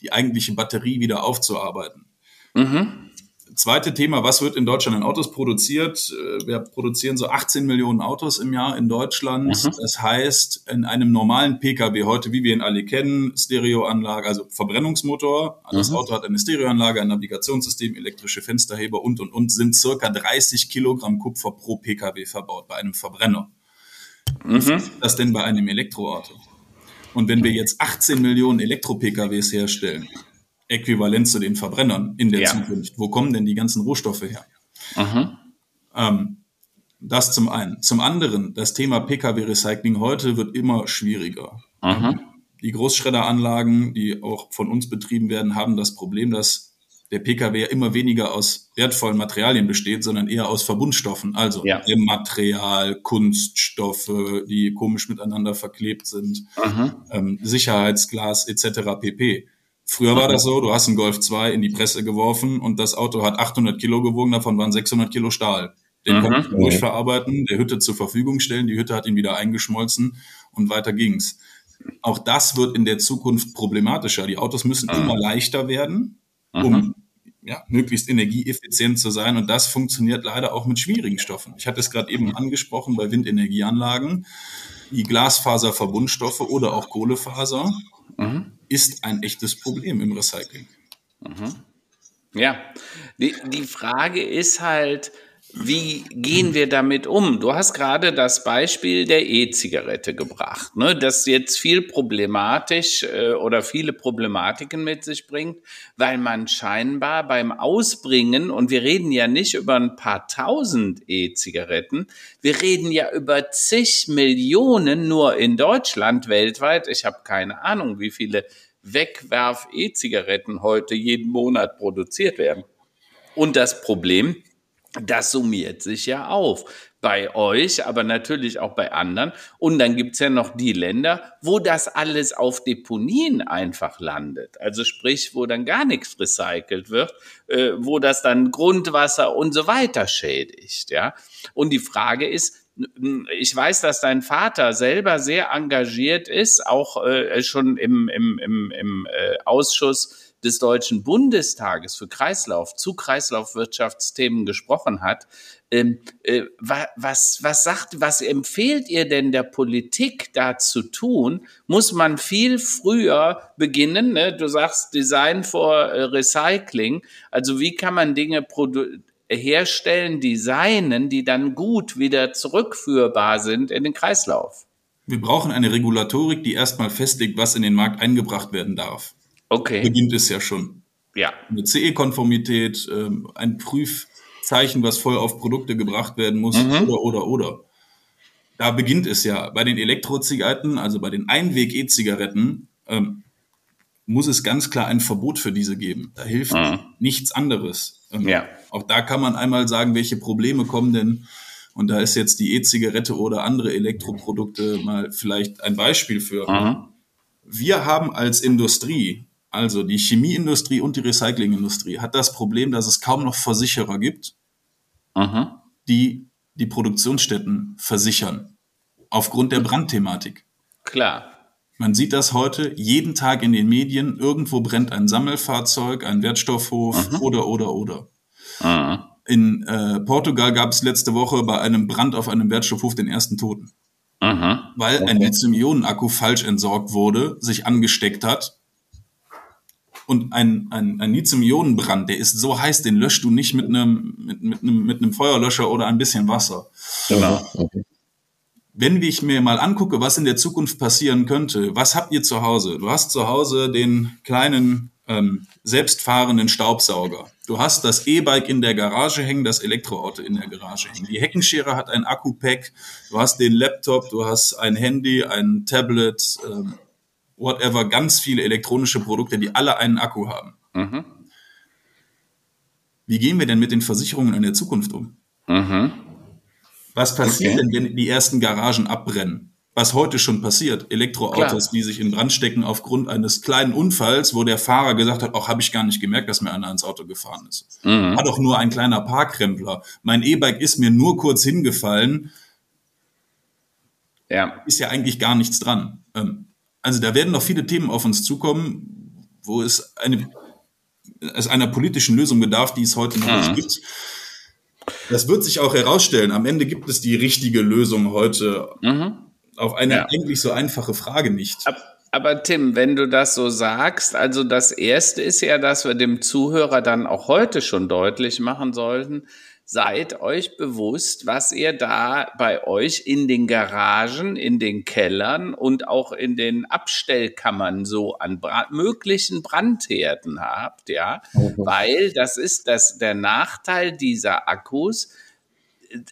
die eigentliche Batterie wieder aufzuarbeiten. Mhm zweite Thema, was wird in Deutschland an Autos produziert? Äh, wir produzieren so 18 Millionen Autos im Jahr in Deutschland. Mhm. Das heißt, in einem normalen Pkw heute, wie wir ihn alle kennen, Stereoanlage, also Verbrennungsmotor, das mhm. Auto hat eine Stereoanlage, ein Navigationssystem, elektrische Fensterheber und, und, und, sind circa 30 Kilogramm Kupfer pro Pkw verbaut bei einem Verbrenner. Mhm. Was ist das denn bei einem Elektroauto? Und wenn wir jetzt 18 Millionen Elektro-PKWs herstellen, äquivalent zu den Verbrennern in der ja. Zukunft. Wo kommen denn die ganzen Rohstoffe her? Ähm, das zum einen. Zum anderen, das Thema Pkw-Recycling heute wird immer schwieriger. Mhm. die Großschredderanlagen, die auch von uns betrieben werden, haben das Problem, dass der Pkw immer weniger aus wertvollen Materialien besteht, sondern eher aus Verbundstoffen, also ja. Material, Kunststoffe, die komisch miteinander verklebt sind, ähm, Sicherheitsglas etc. pp. Früher war das so, du hast einen Golf 2 in die Presse geworfen und das Auto hat 800 Kilo gewogen, davon waren 600 Kilo Stahl. Den mhm. konnte ich durchverarbeiten, der Hütte zur Verfügung stellen, die Hütte hat ihn wieder eingeschmolzen und weiter ging's. Auch das wird in der Zukunft problematischer. Die Autos müssen mhm. immer leichter werden, um mhm. ja, möglichst energieeffizient zu sein. Und das funktioniert leider auch mit schwierigen Stoffen. Ich hatte es gerade eben angesprochen bei Windenergieanlagen. Die Glasfaserverbundstoffe oder auch Kohlefaser mhm. Ist ein echtes Problem im Recycling. Mhm. Ja, die, die Frage ist halt, wie gehen wir damit um? Du hast gerade das Beispiel der E-Zigarette gebracht, ne, das jetzt viel problematisch äh, oder viele Problematiken mit sich bringt, weil man scheinbar beim Ausbringen, und wir reden ja nicht über ein paar tausend E-Zigaretten, wir reden ja über zig Millionen nur in Deutschland weltweit. Ich habe keine Ahnung, wie viele Wegwerf-E-Zigaretten heute jeden Monat produziert werden. Und das Problem, das summiert sich ja auf. Bei euch, aber natürlich auch bei anderen. Und dann gibt's ja noch die Länder, wo das alles auf Deponien einfach landet. Also sprich, wo dann gar nichts recycelt wird, äh, wo das dann Grundwasser und so weiter schädigt. Ja. Und die Frage ist, ich weiß, dass dein Vater selber sehr engagiert ist, auch äh, schon im, im, im, im äh, Ausschuss des Deutschen Bundestages für Kreislauf zu Kreislaufwirtschaftsthemen gesprochen hat. Ähm, äh, was, was sagt, was empfehlt ihr denn der Politik da zu tun? Muss man viel früher beginnen? Ne? Du sagst Design for äh, Recycling. Also wie kann man Dinge herstellen, designen, die dann gut wieder zurückführbar sind in den Kreislauf? Wir brauchen eine Regulatorik, die erstmal festlegt, was in den Markt eingebracht werden darf. Okay. Beginnt es ja schon. Ja. Eine CE-Konformität, ähm, ein Prüfzeichen, was voll auf Produkte gebracht werden muss, mhm. oder, oder, oder. Da beginnt es ja. Bei den Elektrozigaretten, also bei den Einweg-E-Zigaretten, ähm, muss es ganz klar ein Verbot für diese geben. Da hilft mhm. nichts anderes. Ähm, ja. Auch da kann man einmal sagen, welche Probleme kommen denn. Und da ist jetzt die E-Zigarette oder andere Elektroprodukte mal vielleicht ein Beispiel für. Mhm. Wir haben als Industrie also die Chemieindustrie und die Recyclingindustrie hat das Problem, dass es kaum noch Versicherer gibt, Aha. die die Produktionsstätten versichern. Aufgrund der Brandthematik. Klar. Man sieht das heute jeden Tag in den Medien. Irgendwo brennt ein Sammelfahrzeug, ein Wertstoffhof Aha. oder, oder, oder. Aha. In äh, Portugal gab es letzte Woche bei einem Brand auf einem Wertstoffhof den ersten Toten. Aha. Weil ein Lithium-Ionen-Akku falsch entsorgt wurde, sich angesteckt hat und ein, ein, ein Lithium-Ionen-Brand, der ist so heiß, den löscht du nicht mit einem, mit, mit, einem, mit einem Feuerlöscher oder ein bisschen Wasser. Genau. Okay. Wenn ich mir mal angucke, was in der Zukunft passieren könnte, was habt ihr zu Hause? Du hast zu Hause den kleinen ähm, selbstfahrenden Staubsauger. Du hast das E-Bike in der Garage hängen, das Elektroauto in der Garage hängen. Die Heckenschere hat ein Akku-Pack. Du hast den Laptop, du hast ein Handy, ein Tablet, ähm, whatever, ganz viele elektronische Produkte, die alle einen Akku haben. Mhm. Wie gehen wir denn mit den Versicherungen in der Zukunft um? Mhm. Was passiert okay. denn, wenn die ersten Garagen abbrennen? Was heute schon passiert, Elektroautos, Klar. die sich in Brand stecken aufgrund eines kleinen Unfalls, wo der Fahrer gesagt hat, auch habe ich gar nicht gemerkt, dass mir einer ins Auto gefahren ist. Mhm. War doch nur ein kleiner Parkrempler. Mein E-Bike ist mir nur kurz hingefallen. Ja. Ist ja eigentlich gar nichts dran. Ähm, also da werden noch viele Themen auf uns zukommen, wo es eine, es einer politischen Lösung bedarf, die es heute noch nicht mhm. gibt. Das wird sich auch herausstellen. Am Ende gibt es die richtige Lösung heute mhm. auf eine ja. eigentlich so einfache Frage nicht. Aber Tim, wenn du das so sagst, also das Erste ist ja, dass wir dem Zuhörer dann auch heute schon deutlich machen sollten, seid euch bewusst, was ihr da bei euch in den Garagen, in den Kellern und auch in den Abstellkammern so an Brand, möglichen Brandherden habt, ja, mhm. weil das ist das, der Nachteil dieser Akkus.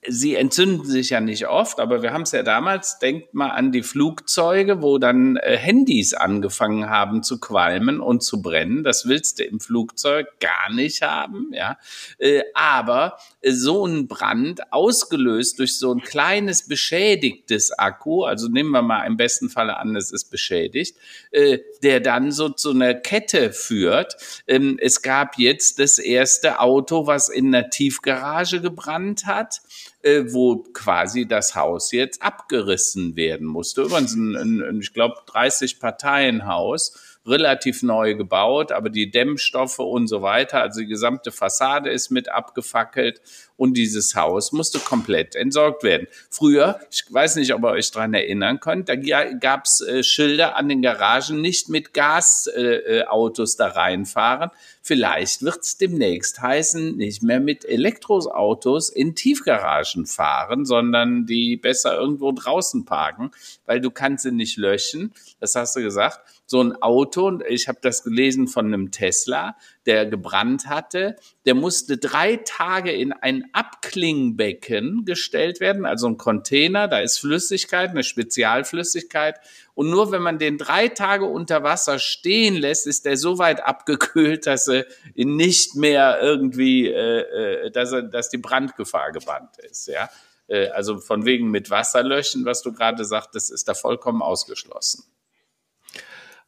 sie entzünden sich ja nicht oft, aber wir haben es ja damals, denkt mal an die Flugzeuge, wo dann äh, Handys angefangen haben zu qualmen und zu brennen. Das willst du im Flugzeug gar nicht haben, ja. Äh, aber so ein Brand ausgelöst durch so ein kleines beschädigtes Akku, also nehmen wir mal im besten Falle an, es ist beschädigt, äh, der dann so zu einer Kette führt. Ähm, es gab jetzt das erste Auto, was in einer Tiefgarage gebrannt hat äh, wo quasi das Haus jetzt abgerissen werden musste. Übrigens ein, ein, ich glaube, 30 Parteienhaus relativ neu gebaut, aber die Dämmstoffe und so weiter, also die gesamte Fassade ist mit abgefackelt und dieses Haus musste komplett entsorgt werden. Früher, ich weiß nicht, ob ihr euch dran erinnern könnt, da gab es äh, Schilder an den Garagen, nicht mit Gasautos äh, äh da reinfahren. Vielleicht wird es demnächst heißen, nicht mehr mit Elektroautos in Tiefgaragen fahren, sondern die besser irgendwo draußen parken, weil du kannst sie nicht löschen. Das hast du gesagt so ein Auto, und ich habe das gelesen von einem Tesla, der gebrannt hatte, der musste drei Tage in ein Abklingbecken gestellt werden, also ein Container, da ist Flüssigkeit, eine Spezialflüssigkeit. Und nur wenn man den drei Tage unter Wasser stehen lässt, ist der so weit abgekühlt, dass er nicht mehr irgendwie, äh, äh dass, er, dass die Brandgefahr gebannt ist. Ja? Äh, also von wegen mit Wasser löschen, was du gerade sagtest, ist da vollkommen ausgeschlossen.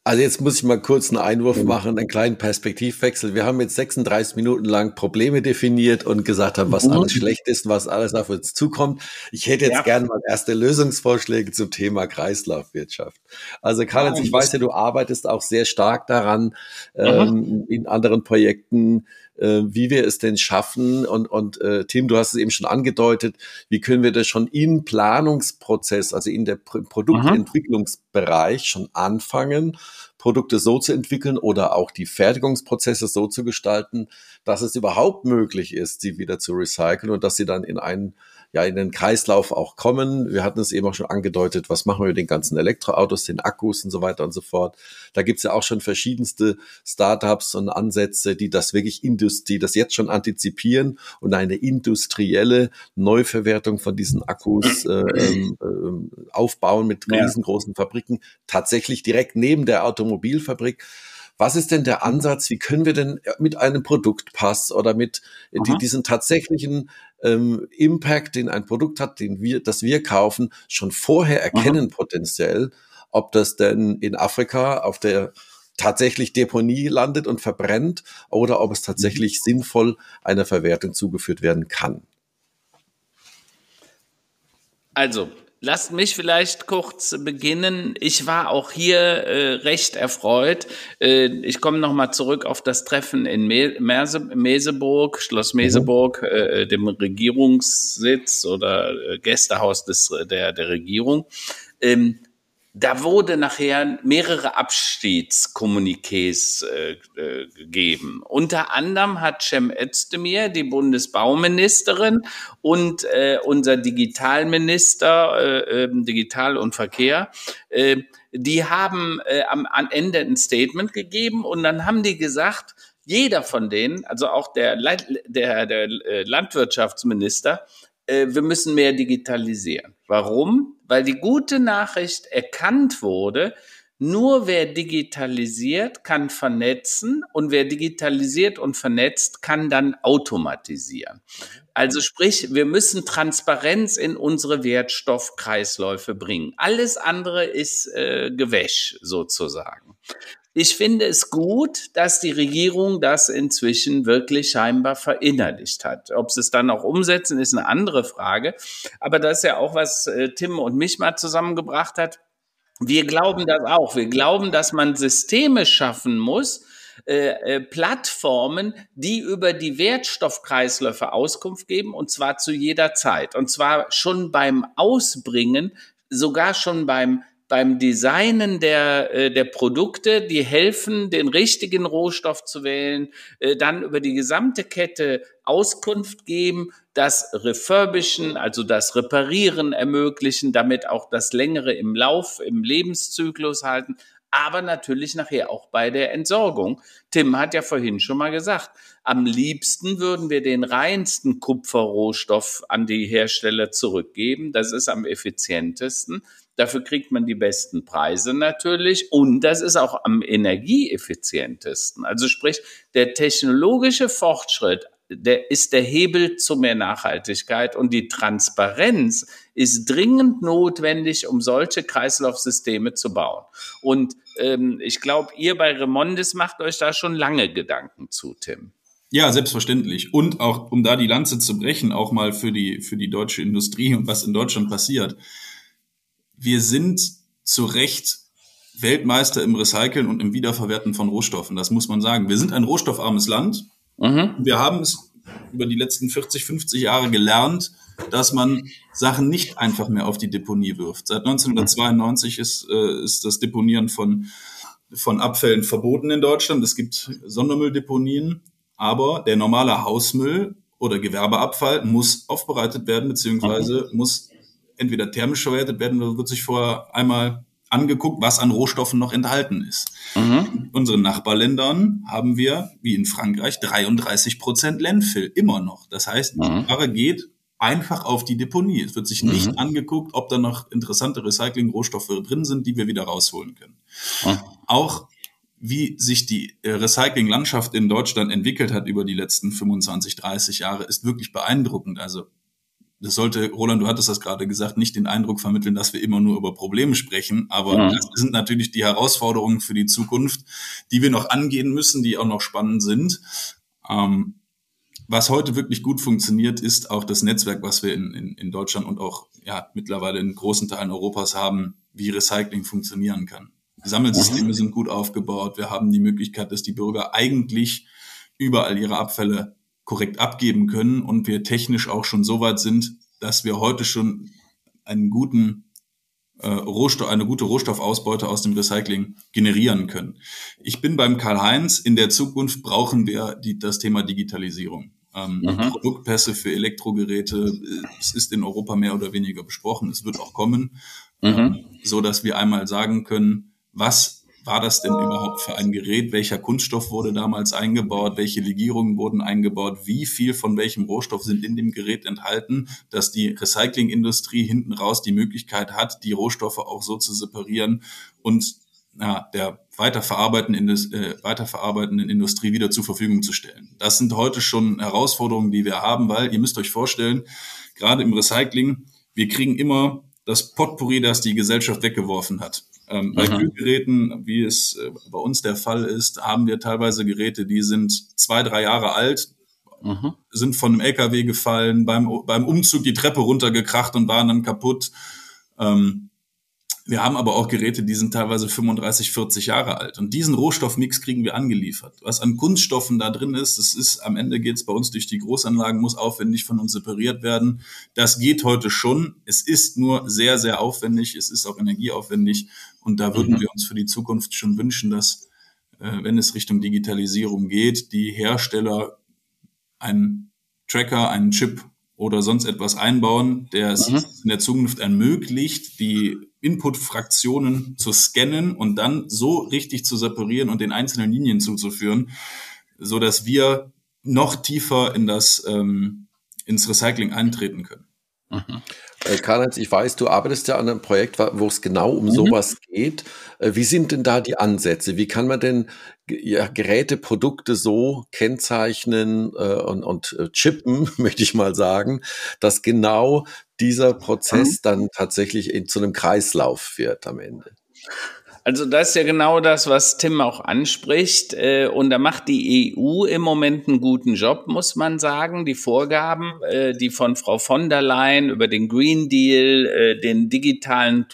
Also jetzt muss ich mal kurz einen Einwurf mhm. machen, einen kleinen Perspektivwechsel. Wir haben jetzt 36 Minuten lang Probleme definiert und gesagt haben, was alles schlecht ist, was alles auf uns zukommt. Ich hätte jetzt ja. gerne mal erste Lösungsvorschläge zum Thema Kreislaufwirtschaft. Also Karl, ich weiß ja, du arbeitest auch sehr stark daran, ähm, in anderen Projekten äh, wie wir es denn schaffen. Und, und äh, Tim, du hast es eben schon angedeutet, wie können wir das schon im Planungsprozess, also in der Produktentwicklungsbereich schon anfangen, Produkte so zu entwickeln oder auch die Fertigungsprozesse so zu gestalten, dass es überhaupt möglich ist, sie wieder zu recyceln und dass sie dann in einen ja in den Kreislauf auch kommen. Wir hatten es eben auch schon angedeutet, was machen wir mit den ganzen Elektroautos, den Akkus und so weiter und so fort. Da gibt's ja auch schon verschiedenste Startups und Ansätze, die das wirklich Industrie, das jetzt schon antizipieren und eine industrielle Neuverwertung von diesen Akkus äh, äh, aufbauen mit riesengroßen Fabriken, tatsächlich direkt neben der Automobilfabrik. Was ist denn der mhm. Ansatz? Wie können wir denn mit einem Produktpass oder mit die, diesen tatsächlichen ähm, Impact, den ein Produkt hat, den wir, das wir kaufen, schon vorher erkennen Aha. potenziell, ob das denn in Afrika auf der tatsächlich Deponie landet und verbrennt oder ob es tatsächlich mhm. sinnvoll einer Verwertung zugeführt werden kann. Also, Lasst mich vielleicht kurz beginnen. Ich war auch hier äh, recht erfreut. Äh, ich komme nochmal zurück auf das Treffen in Me Merse Meseburg, Schloss mhm. Meseburg, äh, dem Regierungssitz oder äh, Gästehaus des, der, der Regierung. Ähm, da wurde nachher mehrere Abschiedskommuniqués äh, äh, gegeben. Unter anderem hat Cem Özdemir, die Bundesbauministerin und äh, unser Digitalminister, äh, äh, Digital und Verkehr, äh, die haben äh, am, am Ende ein Statement gegeben und dann haben die gesagt, jeder von denen, also auch der, der, der äh, Landwirtschaftsminister, äh, wir müssen mehr digitalisieren. Warum? Weil die gute Nachricht erkannt wurde, nur wer digitalisiert, kann vernetzen und wer digitalisiert und vernetzt, kann dann automatisieren. Also sprich, wir müssen Transparenz in unsere Wertstoffkreisläufe bringen. Alles andere ist äh, Gewäsch sozusagen. Ich finde es gut, dass die Regierung das inzwischen wirklich scheinbar verinnerlicht hat. Ob sie es dann auch umsetzen, ist eine andere Frage. Aber das ist ja auch, was äh, Tim und mich mal zusammengebracht hat. Wir glauben das auch. Wir glauben, dass man Systeme schaffen muss, äh, äh, Plattformen, die über die Wertstoffkreisläufe Auskunft geben, und zwar zu jeder Zeit. Und zwar schon beim Ausbringen, sogar schon beim beim Designen der, äh, der Produkte, die helfen, den richtigen Rohstoff zu wählen, äh, dann über die gesamte Kette Auskunft geben, das Refurbischen, also das Reparieren ermöglichen, damit auch das längere im Lauf, im Lebenszyklus halten. aber natürlich nachher auch bei der Entsorgung. Tim hat ja vorhin schon mal gesagt, am liebsten würden wir den reinsten Kupferrohstoff an die Hersteller zurückgeben. Das ist am effizientesten. Dafür kriegt man die besten Preise natürlich und das ist auch am energieeffizientesten. Also sprich, der technologische Fortschritt, der ist der Hebel zu mehr Nachhaltigkeit und die Transparenz ist dringend notwendig, um solche Kreislaufsysteme zu bauen. Und ähm, ich glaube, ihr bei Remondis macht euch da schon lange Gedanken zu, Tim. Ja, selbstverständlich. Und auch, um da die Lanze zu brechen, auch mal für die, für die deutsche Industrie und was in Deutschland passiert wir sind zu Recht Weltmeister im Recyceln und im Wiederverwerten von Rohstoffen. Das muss man sagen. Wir sind ein rohstoffarmes Land. Mhm. Wir haben es über die letzten 40, 50 Jahre gelernt, dass man Sachen nicht einfach mehr auf die Deponie wirft. Seit 1992 ist, äh, ist das Deponieren von, von Abfällen verboten in Deutschland. Es gibt Sondermülldeponien, aber der normale Hausmüll oder Gewerbeabfall muss aufbereitet werden, beziehungsweise mhm. muss entweder thermisch verwertet werden oder wird sich vorher einmal angeguckt, was an Rohstoffen noch enthalten ist. Mhm. In unseren Nachbarländern haben wir, wie in Frankreich, 33 Prozent Landfill, immer noch. Das heißt, die mhm. Ware geht einfach auf die Deponie. Es wird sich nicht mhm. angeguckt, ob da noch interessante Recycling-Rohstoffe drin sind, die wir wieder rausholen können. Mhm. Auch wie sich die äh, Recycling-Landschaft in Deutschland entwickelt hat über die letzten 25, 30 Jahre, ist wirklich beeindruckend. Also das sollte, Roland, du hattest das gerade gesagt, nicht den Eindruck vermitteln, dass wir immer nur über Probleme sprechen. Aber ja. das sind natürlich die Herausforderungen für die Zukunft, die wir noch angehen müssen, die auch noch spannend sind. Ähm, was heute wirklich gut funktioniert, ist auch das Netzwerk, was wir in, in, in Deutschland und auch ja, mittlerweile in großen Teilen Europas haben, wie Recycling funktionieren kann. Die Sammelsysteme mhm. sind gut aufgebaut. Wir haben die Möglichkeit, dass die Bürger eigentlich überall ihre Abfälle korrekt abgeben können und wir technisch auch schon so weit sind, dass wir heute schon einen guten äh, Rohstoff, eine gute Rohstoffausbeute aus dem Recycling generieren können. Ich bin beim Karl-Heinz. In der Zukunft brauchen wir die, das Thema Digitalisierung. Ähm, mhm. Produktpässe für Elektrogeräte, es ist in Europa mehr oder weniger besprochen. Es wird auch kommen, mhm. ähm, so dass wir einmal sagen können, was war das denn überhaupt für ein Gerät? Welcher Kunststoff wurde damals eingebaut? Welche Legierungen wurden eingebaut? Wie viel von welchem Rohstoff sind in dem Gerät enthalten, dass die Recyclingindustrie hinten raus die Möglichkeit hat, die Rohstoffe auch so zu separieren und ja, der weiterverarbeitenden, äh, weiterverarbeitenden Industrie wieder zur Verfügung zu stellen. Das sind heute schon Herausforderungen, die wir haben, weil ihr müsst euch vorstellen, gerade im Recycling, wir kriegen immer das Potpourri, das die Gesellschaft weggeworfen hat. Ähm, bei Kühlgeräten, wie es äh, bei uns der Fall ist, haben wir teilweise Geräte, die sind zwei, drei Jahre alt, mhm. sind von einem LKW gefallen, beim, beim Umzug die Treppe runtergekracht und waren dann kaputt. Ähm, wir haben aber auch Geräte, die sind teilweise 35, 40 Jahre alt. Und diesen Rohstoffmix kriegen wir angeliefert. Was an Kunststoffen da drin ist, das ist am Ende geht es bei uns durch die Großanlagen, muss aufwendig von uns separiert werden. Das geht heute schon. Es ist nur sehr, sehr aufwendig. Es ist auch energieaufwendig. Und da würden mhm. wir uns für die Zukunft schon wünschen, dass, äh, wenn es Richtung Digitalisierung geht, die Hersteller einen Tracker, einen Chip oder sonst etwas einbauen, der es mhm. in der Zukunft ermöglicht, die Input-Fraktionen zu scannen und dann so richtig zu separieren und den einzelnen Linien zuzuführen, so dass wir noch tiefer in das ähm, ins Recycling eintreten können. Mhm. Äh, Karl-Heinz, ich weiß, du arbeitest ja an einem Projekt, wo es genau um mhm. sowas geht. Äh, wie sind denn da die Ansätze? Wie kann man denn ja, Geräte, Produkte so kennzeichnen äh, und, und äh, chippen, möchte ich mal sagen, dass genau dieser Prozess mhm. dann tatsächlich in, zu einem Kreislauf wird am Ende? Also das ist ja genau das, was Tim auch anspricht. Äh, und da macht die EU im Moment einen guten Job, muss man sagen. Die Vorgaben, äh, die von Frau von der Leyen über den Green Deal, äh, den digitalen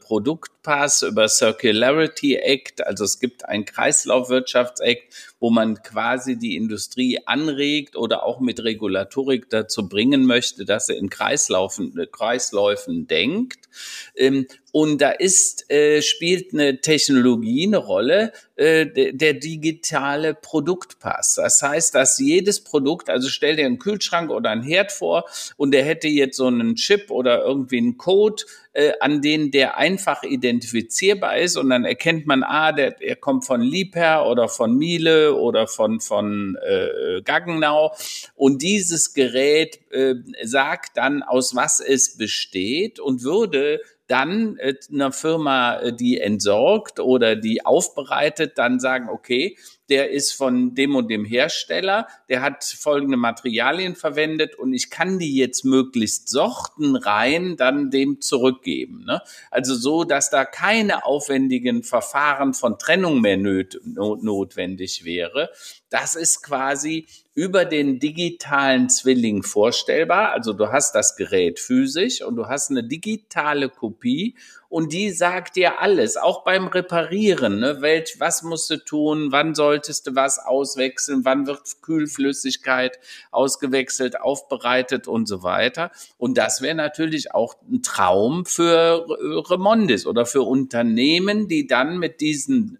Produktpass, über Circularity Act, also es gibt ein Kreislaufwirtschaftsakt, wo man quasi die Industrie anregt oder auch mit Regulatorik dazu bringen möchte, dass sie in Kreislaufen, Kreisläufen denkt. Ähm, und da ist, äh, spielt eine Technologie eine Rolle, äh, der digitale Produktpass. Das heißt, dass jedes Produkt, also stell dir einen Kühlschrank oder einen Herd vor und der hätte jetzt so einen Chip oder irgendwie einen Code, äh, an denen der einfach identifizierbar ist und dann erkennt man, ah, der, der kommt von Liebherr oder von Miele oder von, von äh, Gaggenau und dieses Gerät äh, sagt dann, aus was es besteht und würde dann äh, einer Firma, äh, die entsorgt oder die aufbereitet, dann sagen, okay, der ist von dem und dem Hersteller, der hat folgende Materialien verwendet und ich kann die jetzt möglichst sortenrein dann dem zurückgeben. Ne? Also so, dass da keine aufwendigen Verfahren von Trennung mehr notwendig wäre. Das ist quasi über den digitalen Zwilling vorstellbar. Also du hast das Gerät physisch und du hast eine digitale Kopie und die sagt dir alles, auch beim Reparieren. Ne? Welch, was musst du tun? Wann solltest du was auswechseln? Wann wird Kühlflüssigkeit ausgewechselt, aufbereitet und so weiter? Und das wäre natürlich auch ein Traum für Remondis oder für Unternehmen, die dann mit diesen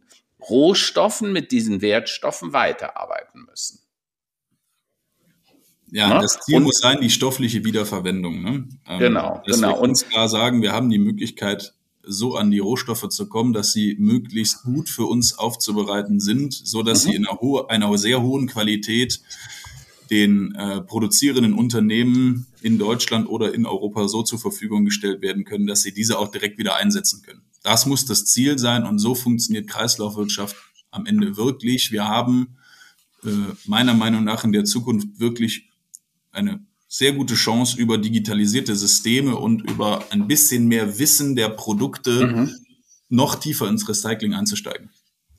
Rohstoffen, mit diesen Wertstoffen weiterarbeiten müssen. Ja? Ne? das Ziel und, muss sein, die stoffliche Wiederverwendung. Ne? Ähm, genau, genau. Und uns klar sagen, wir haben die Möglichkeit, so an die Rohstoffe zu kommen, dass sie möglichst gut für uns aufzubereiten sind, so dass mhm. sie in einer, hohe, einer sehr hohen Qualität den äh, produzierenden Unternehmen in Deutschland oder in Europa so zur Verfügung gestellt werden können, dass sie diese auch direkt wieder einsetzen können. Das muss das Ziel sein und so funktioniert Kreislaufwirtschaft am Ende wirklich. Wir haben äh, meiner Meinung nach in der Zukunft wirklich eine sehr gute Chance, über digitalisierte Systeme und über ein bisschen mehr Wissen der Produkte mhm. noch tiefer ins Recycling einzusteigen.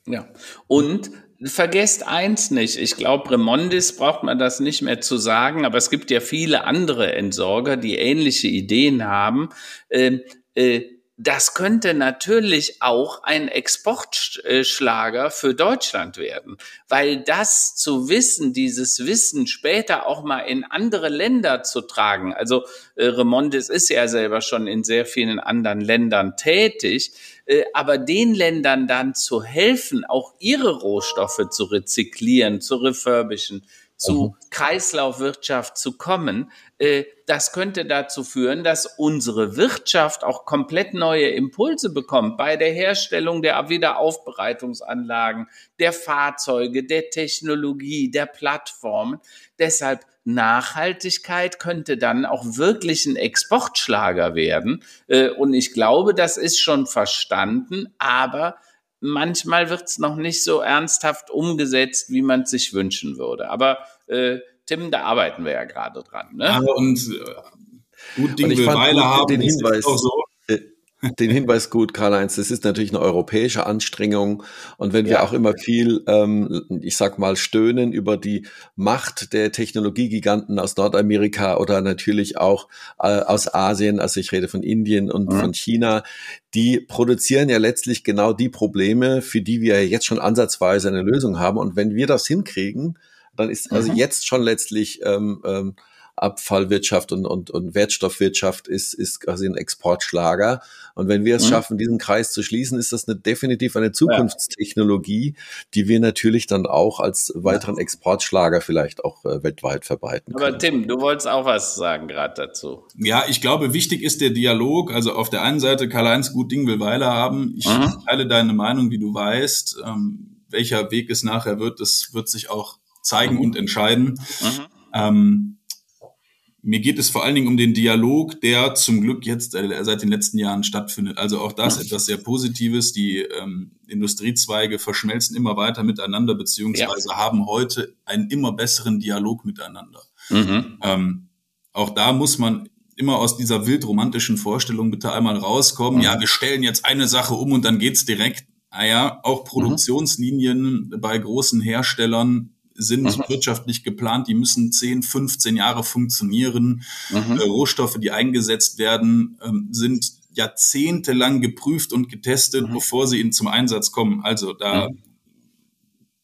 Ja, und vergesst eins nicht. Ich glaube, Remondis braucht man das nicht mehr zu sagen, aber es gibt ja viele andere Entsorger, die ähnliche Ideen haben. Ähm, äh, äh, das könnte natürlich auch ein Exportschlager für Deutschland werden, weil das zu wissen, dieses Wissen später auch mal in andere Länder zu tragen. Also äh, Remondis ist ja selber schon in sehr vielen anderen Ländern tätig, äh, aber den Ländern dann zu helfen, auch ihre Rohstoffe zu rezyklieren, zu refurbischen, zu mhm. Kreislaufwirtschaft zu kommen, äh, das könnte dazu führen, dass unsere Wirtschaft auch komplett neue Impulse bekommt bei der Herstellung der Wiederaufbereitungsanlagen, der Fahrzeuge, der Technologie, der Plattformen. Deshalb Nachhaltigkeit könnte dann auch wirklich ein Exportschlager werden. Äh, und ich glaube, das ist schon verstanden, aber manchmal wird es noch nicht so ernsthaft umgesetzt, wie man es sich wünschen würde. Aber äh, Tim, da arbeiten wir ja gerade dran. Ne? Ja, und äh, gut Ding will Weile haben, den Hinweis. Auch so den Hinweis gut, Karl-Heinz, das ist natürlich eine europäische Anstrengung. Und wenn ja. wir auch immer viel, ähm, ich sag mal, stöhnen über die Macht der Technologiegiganten aus Nordamerika oder natürlich auch äh, aus Asien, also ich rede von Indien und mhm. von China, die produzieren ja letztlich genau die Probleme, für die wir jetzt schon ansatzweise eine Lösung haben. Und wenn wir das hinkriegen, dann ist also mhm. jetzt schon letztlich ähm, ähm, Abfallwirtschaft und, und, und Wertstoffwirtschaft ist, ist quasi ein Exportschlager. Und wenn wir es mhm. schaffen, diesen Kreis zu schließen, ist das eine, definitiv eine Zukunftstechnologie, die wir natürlich dann auch als weiteren Exportschlager vielleicht auch äh, weltweit verbreiten können. Aber Tim, du wolltest auch was sagen gerade dazu. Ja, ich glaube, wichtig ist der Dialog. Also auf der einen Seite, Karl-Heinz Gut Ding will Weile haben. Ich mhm. teile deine Meinung, wie du weißt. Ähm, welcher Weg es nachher wird, das wird sich auch zeigen mhm. und entscheiden. Mhm. Ähm, mir geht es vor allen Dingen um den Dialog, der zum Glück jetzt seit den letzten Jahren stattfindet. Also auch das etwas sehr Positives. Die ähm, Industriezweige verschmelzen immer weiter miteinander, beziehungsweise ja. haben heute einen immer besseren Dialog miteinander. Mhm. Ähm, auch da muss man immer aus dieser wildromantischen Vorstellung bitte einmal rauskommen. Mhm. Ja, wir stellen jetzt eine Sache um und dann geht's direkt. Naja, auch mhm. Produktionslinien mhm. bei großen Herstellern sind mhm. wirtschaftlich geplant, die müssen 10, 15 Jahre funktionieren. Mhm. Äh, Rohstoffe, die eingesetzt werden, ähm, sind jahrzehntelang geprüft und getestet, mhm. bevor sie in, zum Einsatz kommen. Also da mhm.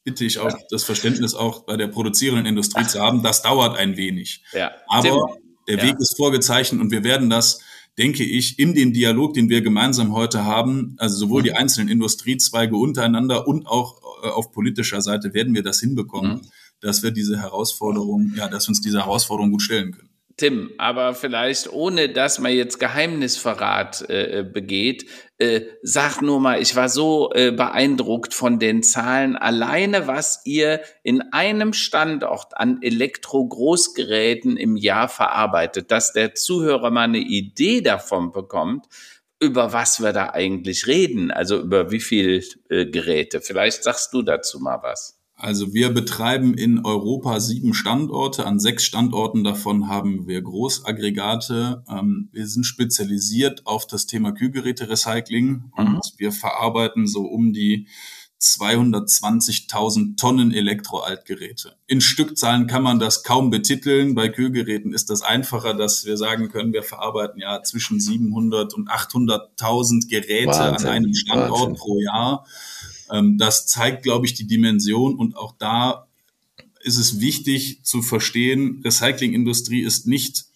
bitte ich auch ja. das Verständnis auch bei der produzierenden Industrie zu haben. Das dauert ein wenig. Ja. Aber Tim, der Weg ist vorgezeichnet und wir werden das denke ich, in den Dialog, den wir gemeinsam heute haben, also sowohl die mhm. einzelnen Industriezweige untereinander und auch äh, auf politischer Seite werden wir das hinbekommen, mhm. dass wir diese Herausforderung, ja, dass wir uns diese Herausforderung gut stellen können. Tim, aber vielleicht ohne, dass man jetzt Geheimnisverrat äh, äh, begeht, äh, sag nur mal, ich war so äh, beeindruckt von den Zahlen alleine, was ihr in einem Standort an Elektro-Großgeräten im Jahr verarbeitet, dass der Zuhörer mal eine Idee davon bekommt, über was wir da eigentlich reden, also über wie viel äh, Geräte. Vielleicht sagst du dazu mal was. Also wir betreiben in Europa sieben Standorte. An sechs Standorten davon haben wir Großaggregate. Ähm, wir sind spezialisiert auf das Thema Kühlgeräte-Recycling und mhm. wir verarbeiten so um die 220.000 Tonnen Elektroaltgeräte. In Stückzahlen kann man das kaum betiteln. Bei Kühlgeräten ist das einfacher, dass wir sagen können, wir verarbeiten ja zwischen 700 und 800.000 Geräte Wahnsinn, an einem Standort Wahnsinn. pro Jahr. Ähm, das zeigt, glaube ich, die Dimension und auch da ist es wichtig zu verstehen, Recyclingindustrie ist nicht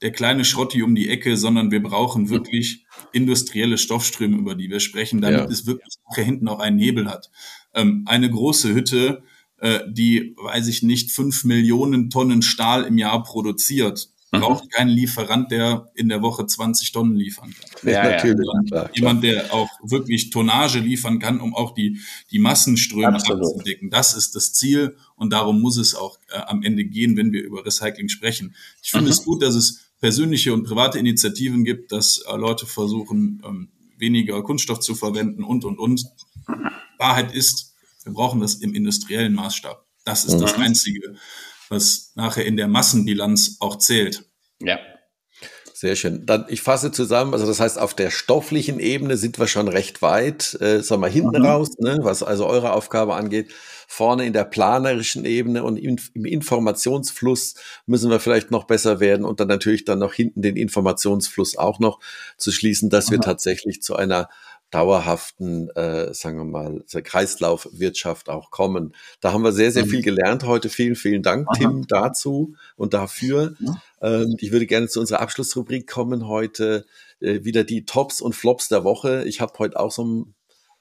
der kleine Schrotti um die Ecke, sondern wir brauchen wirklich industrielle Stoffströme, über die wir sprechen, damit ja. es wirklich nachher hinten auch einen Hebel hat. Ähm, eine große Hütte, äh, die, weiß ich nicht, fünf Millionen Tonnen Stahl im Jahr produziert. Braucht keinen Lieferant, der in der Woche 20 Tonnen liefern kann. Ja, natürlich. Ja, jemand, der auch wirklich Tonnage liefern kann, um auch die, die Massenströme Absolut. abzudecken. Das ist das Ziel und darum muss es auch äh, am Ende gehen, wenn wir über Recycling sprechen. Ich finde mhm. es gut, dass es persönliche und private Initiativen gibt, dass äh, Leute versuchen, ähm, weniger Kunststoff zu verwenden und, und, und. Wahrheit ist, wir brauchen das im industriellen Maßstab. Das ist mhm. das Einzige, was nachher in der Massenbilanz auch zählt. Ja. Sehr schön. Dann, ich fasse zusammen, also das heißt, auf der stofflichen Ebene sind wir schon recht weit, äh, sagen wir hinten mhm. raus, ne, was also eure Aufgabe angeht. Vorne in der planerischen Ebene und im, im, Informationsfluss müssen wir vielleicht noch besser werden und dann natürlich dann noch hinten den Informationsfluss auch noch zu schließen, dass mhm. wir tatsächlich zu einer dauerhaften, äh, sagen wir mal, Kreislaufwirtschaft auch kommen. Da haben wir sehr, sehr mhm. viel gelernt heute. Vielen, vielen Dank, Aha. Tim, dazu und dafür. Ja. Ähm, ich würde gerne zu unserer Abschlussrubrik kommen heute. Äh, wieder die Tops und Flops der Woche. Ich habe heute auch so ein,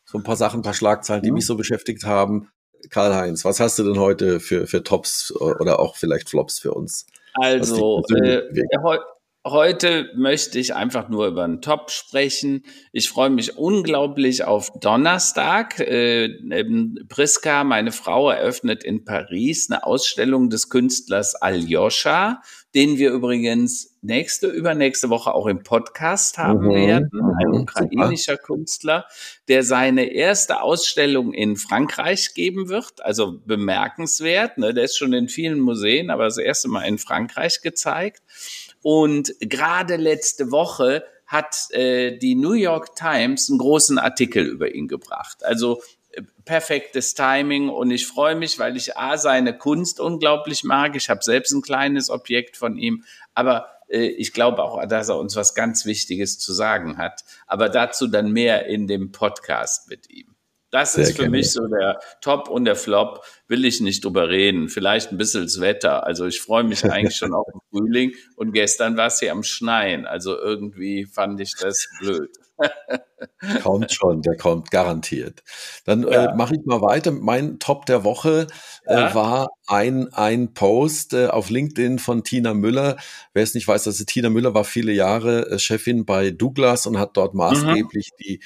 so ein paar Sachen, ein paar Schlagzeilen, die ja. mich so beschäftigt haben. Karl-Heinz, was hast du denn heute für, für Tops oder auch vielleicht Flops für uns? Also, äh, Heute möchte ich einfach nur über einen Top sprechen. Ich freue mich unglaublich auf Donnerstag. Äh, Priska, meine Frau, eröffnet in Paris eine Ausstellung des Künstlers Aljoscha, den wir übrigens nächste, übernächste Woche auch im Podcast haben mhm, werden. Ein mhm, ukrainischer super. Künstler, der seine erste Ausstellung in Frankreich geben wird. Also bemerkenswert. Ne? Der ist schon in vielen Museen, aber das erste Mal in Frankreich gezeigt. Und gerade letzte Woche hat äh, die New York Times einen großen Artikel über ihn gebracht. Also äh, perfektes Timing und ich freue mich, weil ich A, seine Kunst unglaublich mag. Ich habe selbst ein kleines Objekt von ihm, aber äh, ich glaube auch, dass er uns was ganz Wichtiges zu sagen hat. Aber dazu dann mehr in dem Podcast mit ihm. Das Sehr ist für mich so der Top und der Flop. Will ich nicht drüber reden. Vielleicht ein bisschen das Wetter. Also ich freue mich eigentlich schon auf den Frühling. Und gestern war es hier am Schneien. Also irgendwie fand ich das blöd. kommt schon, der kommt garantiert. Dann äh, ja. äh, mache ich mal weiter. Mein Top der Woche äh, ja. war ein, ein Post äh, auf LinkedIn von Tina Müller. Wer es nicht weiß, also Tina Müller war viele Jahre äh, Chefin bei Douglas und hat dort mhm. maßgeblich mhm. die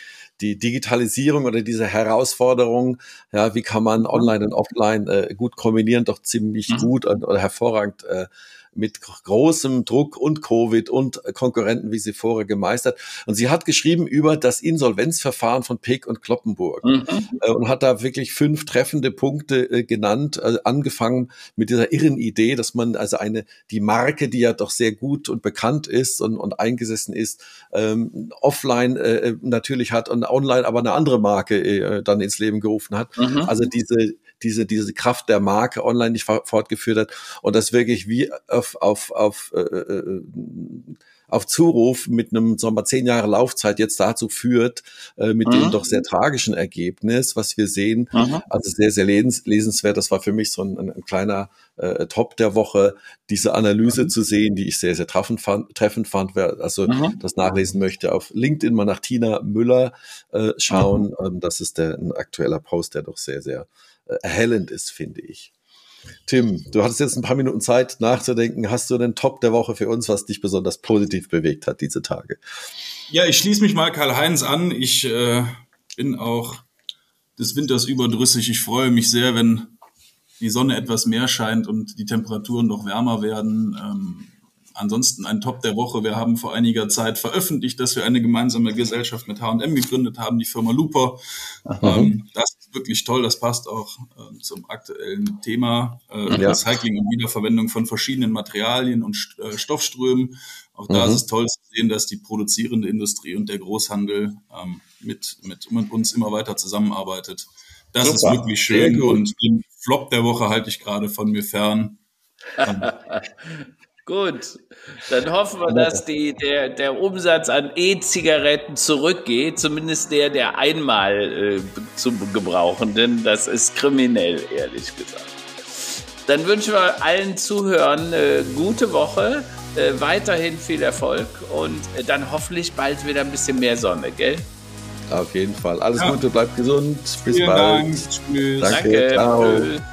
die Digitalisierung oder diese Herausforderung, ja, wie kann man online und offline äh, gut kombinieren, doch ziemlich mhm. gut und, oder hervorragend äh, mit großem Druck und Covid und Konkurrenten wie sie vorher gemeistert. Und sie hat geschrieben über das Insolvenzverfahren von Peek und Kloppenburg mhm. Äh, und hat da wirklich fünf treffende Punkte äh, genannt, also angefangen mit dieser irren Idee, dass man also eine, die Marke, die ja doch sehr gut und bekannt ist und, und eingesessen ist, ähm, offline äh, natürlich hat und online aber eine andere Marke äh, dann ins Leben gerufen hat. Mhm. Also diese, diese, diese Kraft der Marke online nicht fortgeführt hat und das wirklich wie auf, auf, auf, äh, äh, auf Zuruf mit einem, sagen wir, zehn Jahre Laufzeit jetzt dazu führt, äh, mit mhm. dem doch sehr tragischen Ergebnis, was wir sehen. Mhm. Also sehr, sehr lesens lesenswert. Das war für mich so ein, ein, ein kleiner äh, Top der Woche, diese Analyse mhm. zu sehen, die ich sehr, sehr treffend fand. Treffend fand. Wer also mhm. das nachlesen möchte, auf LinkedIn mal nach Tina Müller äh, schauen. Mhm. Ähm, das ist der, ein aktueller Post, der doch sehr, sehr äh, erhellend ist, finde ich. Tim, du hattest jetzt ein paar Minuten Zeit nachzudenken. Hast du den Top der Woche für uns, was dich besonders positiv bewegt hat diese Tage? Ja, ich schließe mich mal Karl-Heinz an. Ich äh, bin auch des Winters überdrüssig. Ich freue mich sehr, wenn die Sonne etwas mehr scheint und die Temperaturen noch wärmer werden. Ähm, ansonsten ein Top der Woche. Wir haben vor einiger Zeit veröffentlicht, dass wir eine gemeinsame Gesellschaft mit H&M gegründet haben, die Firma Looper. Ähm, das wirklich toll. Das passt auch äh, zum aktuellen Thema äh, ja. Recycling und Wiederverwendung von verschiedenen Materialien und äh, Stoffströmen. Auch da mhm. ist es toll zu sehen, dass die produzierende Industrie und der Großhandel ähm, mit, mit, mit uns immer weiter zusammenarbeitet. Das Super. ist wirklich schön und den Flop der Woche halte ich gerade von mir fern. Gut, dann hoffen wir, dass die, der, der Umsatz an E-Zigaretten zurückgeht, zumindest der der einmal äh, zu gebrauchenden. Das ist kriminell, ehrlich gesagt. Dann wünschen wir allen Zuhörern äh, gute Woche, äh, weiterhin viel Erfolg und äh, dann hoffentlich bald wieder ein bisschen mehr Sonne, gell? Auf jeden Fall. Alles ja. Gute, bleibt gesund. Bis Vielen bald. Dank. Danke. Danke. Ciao.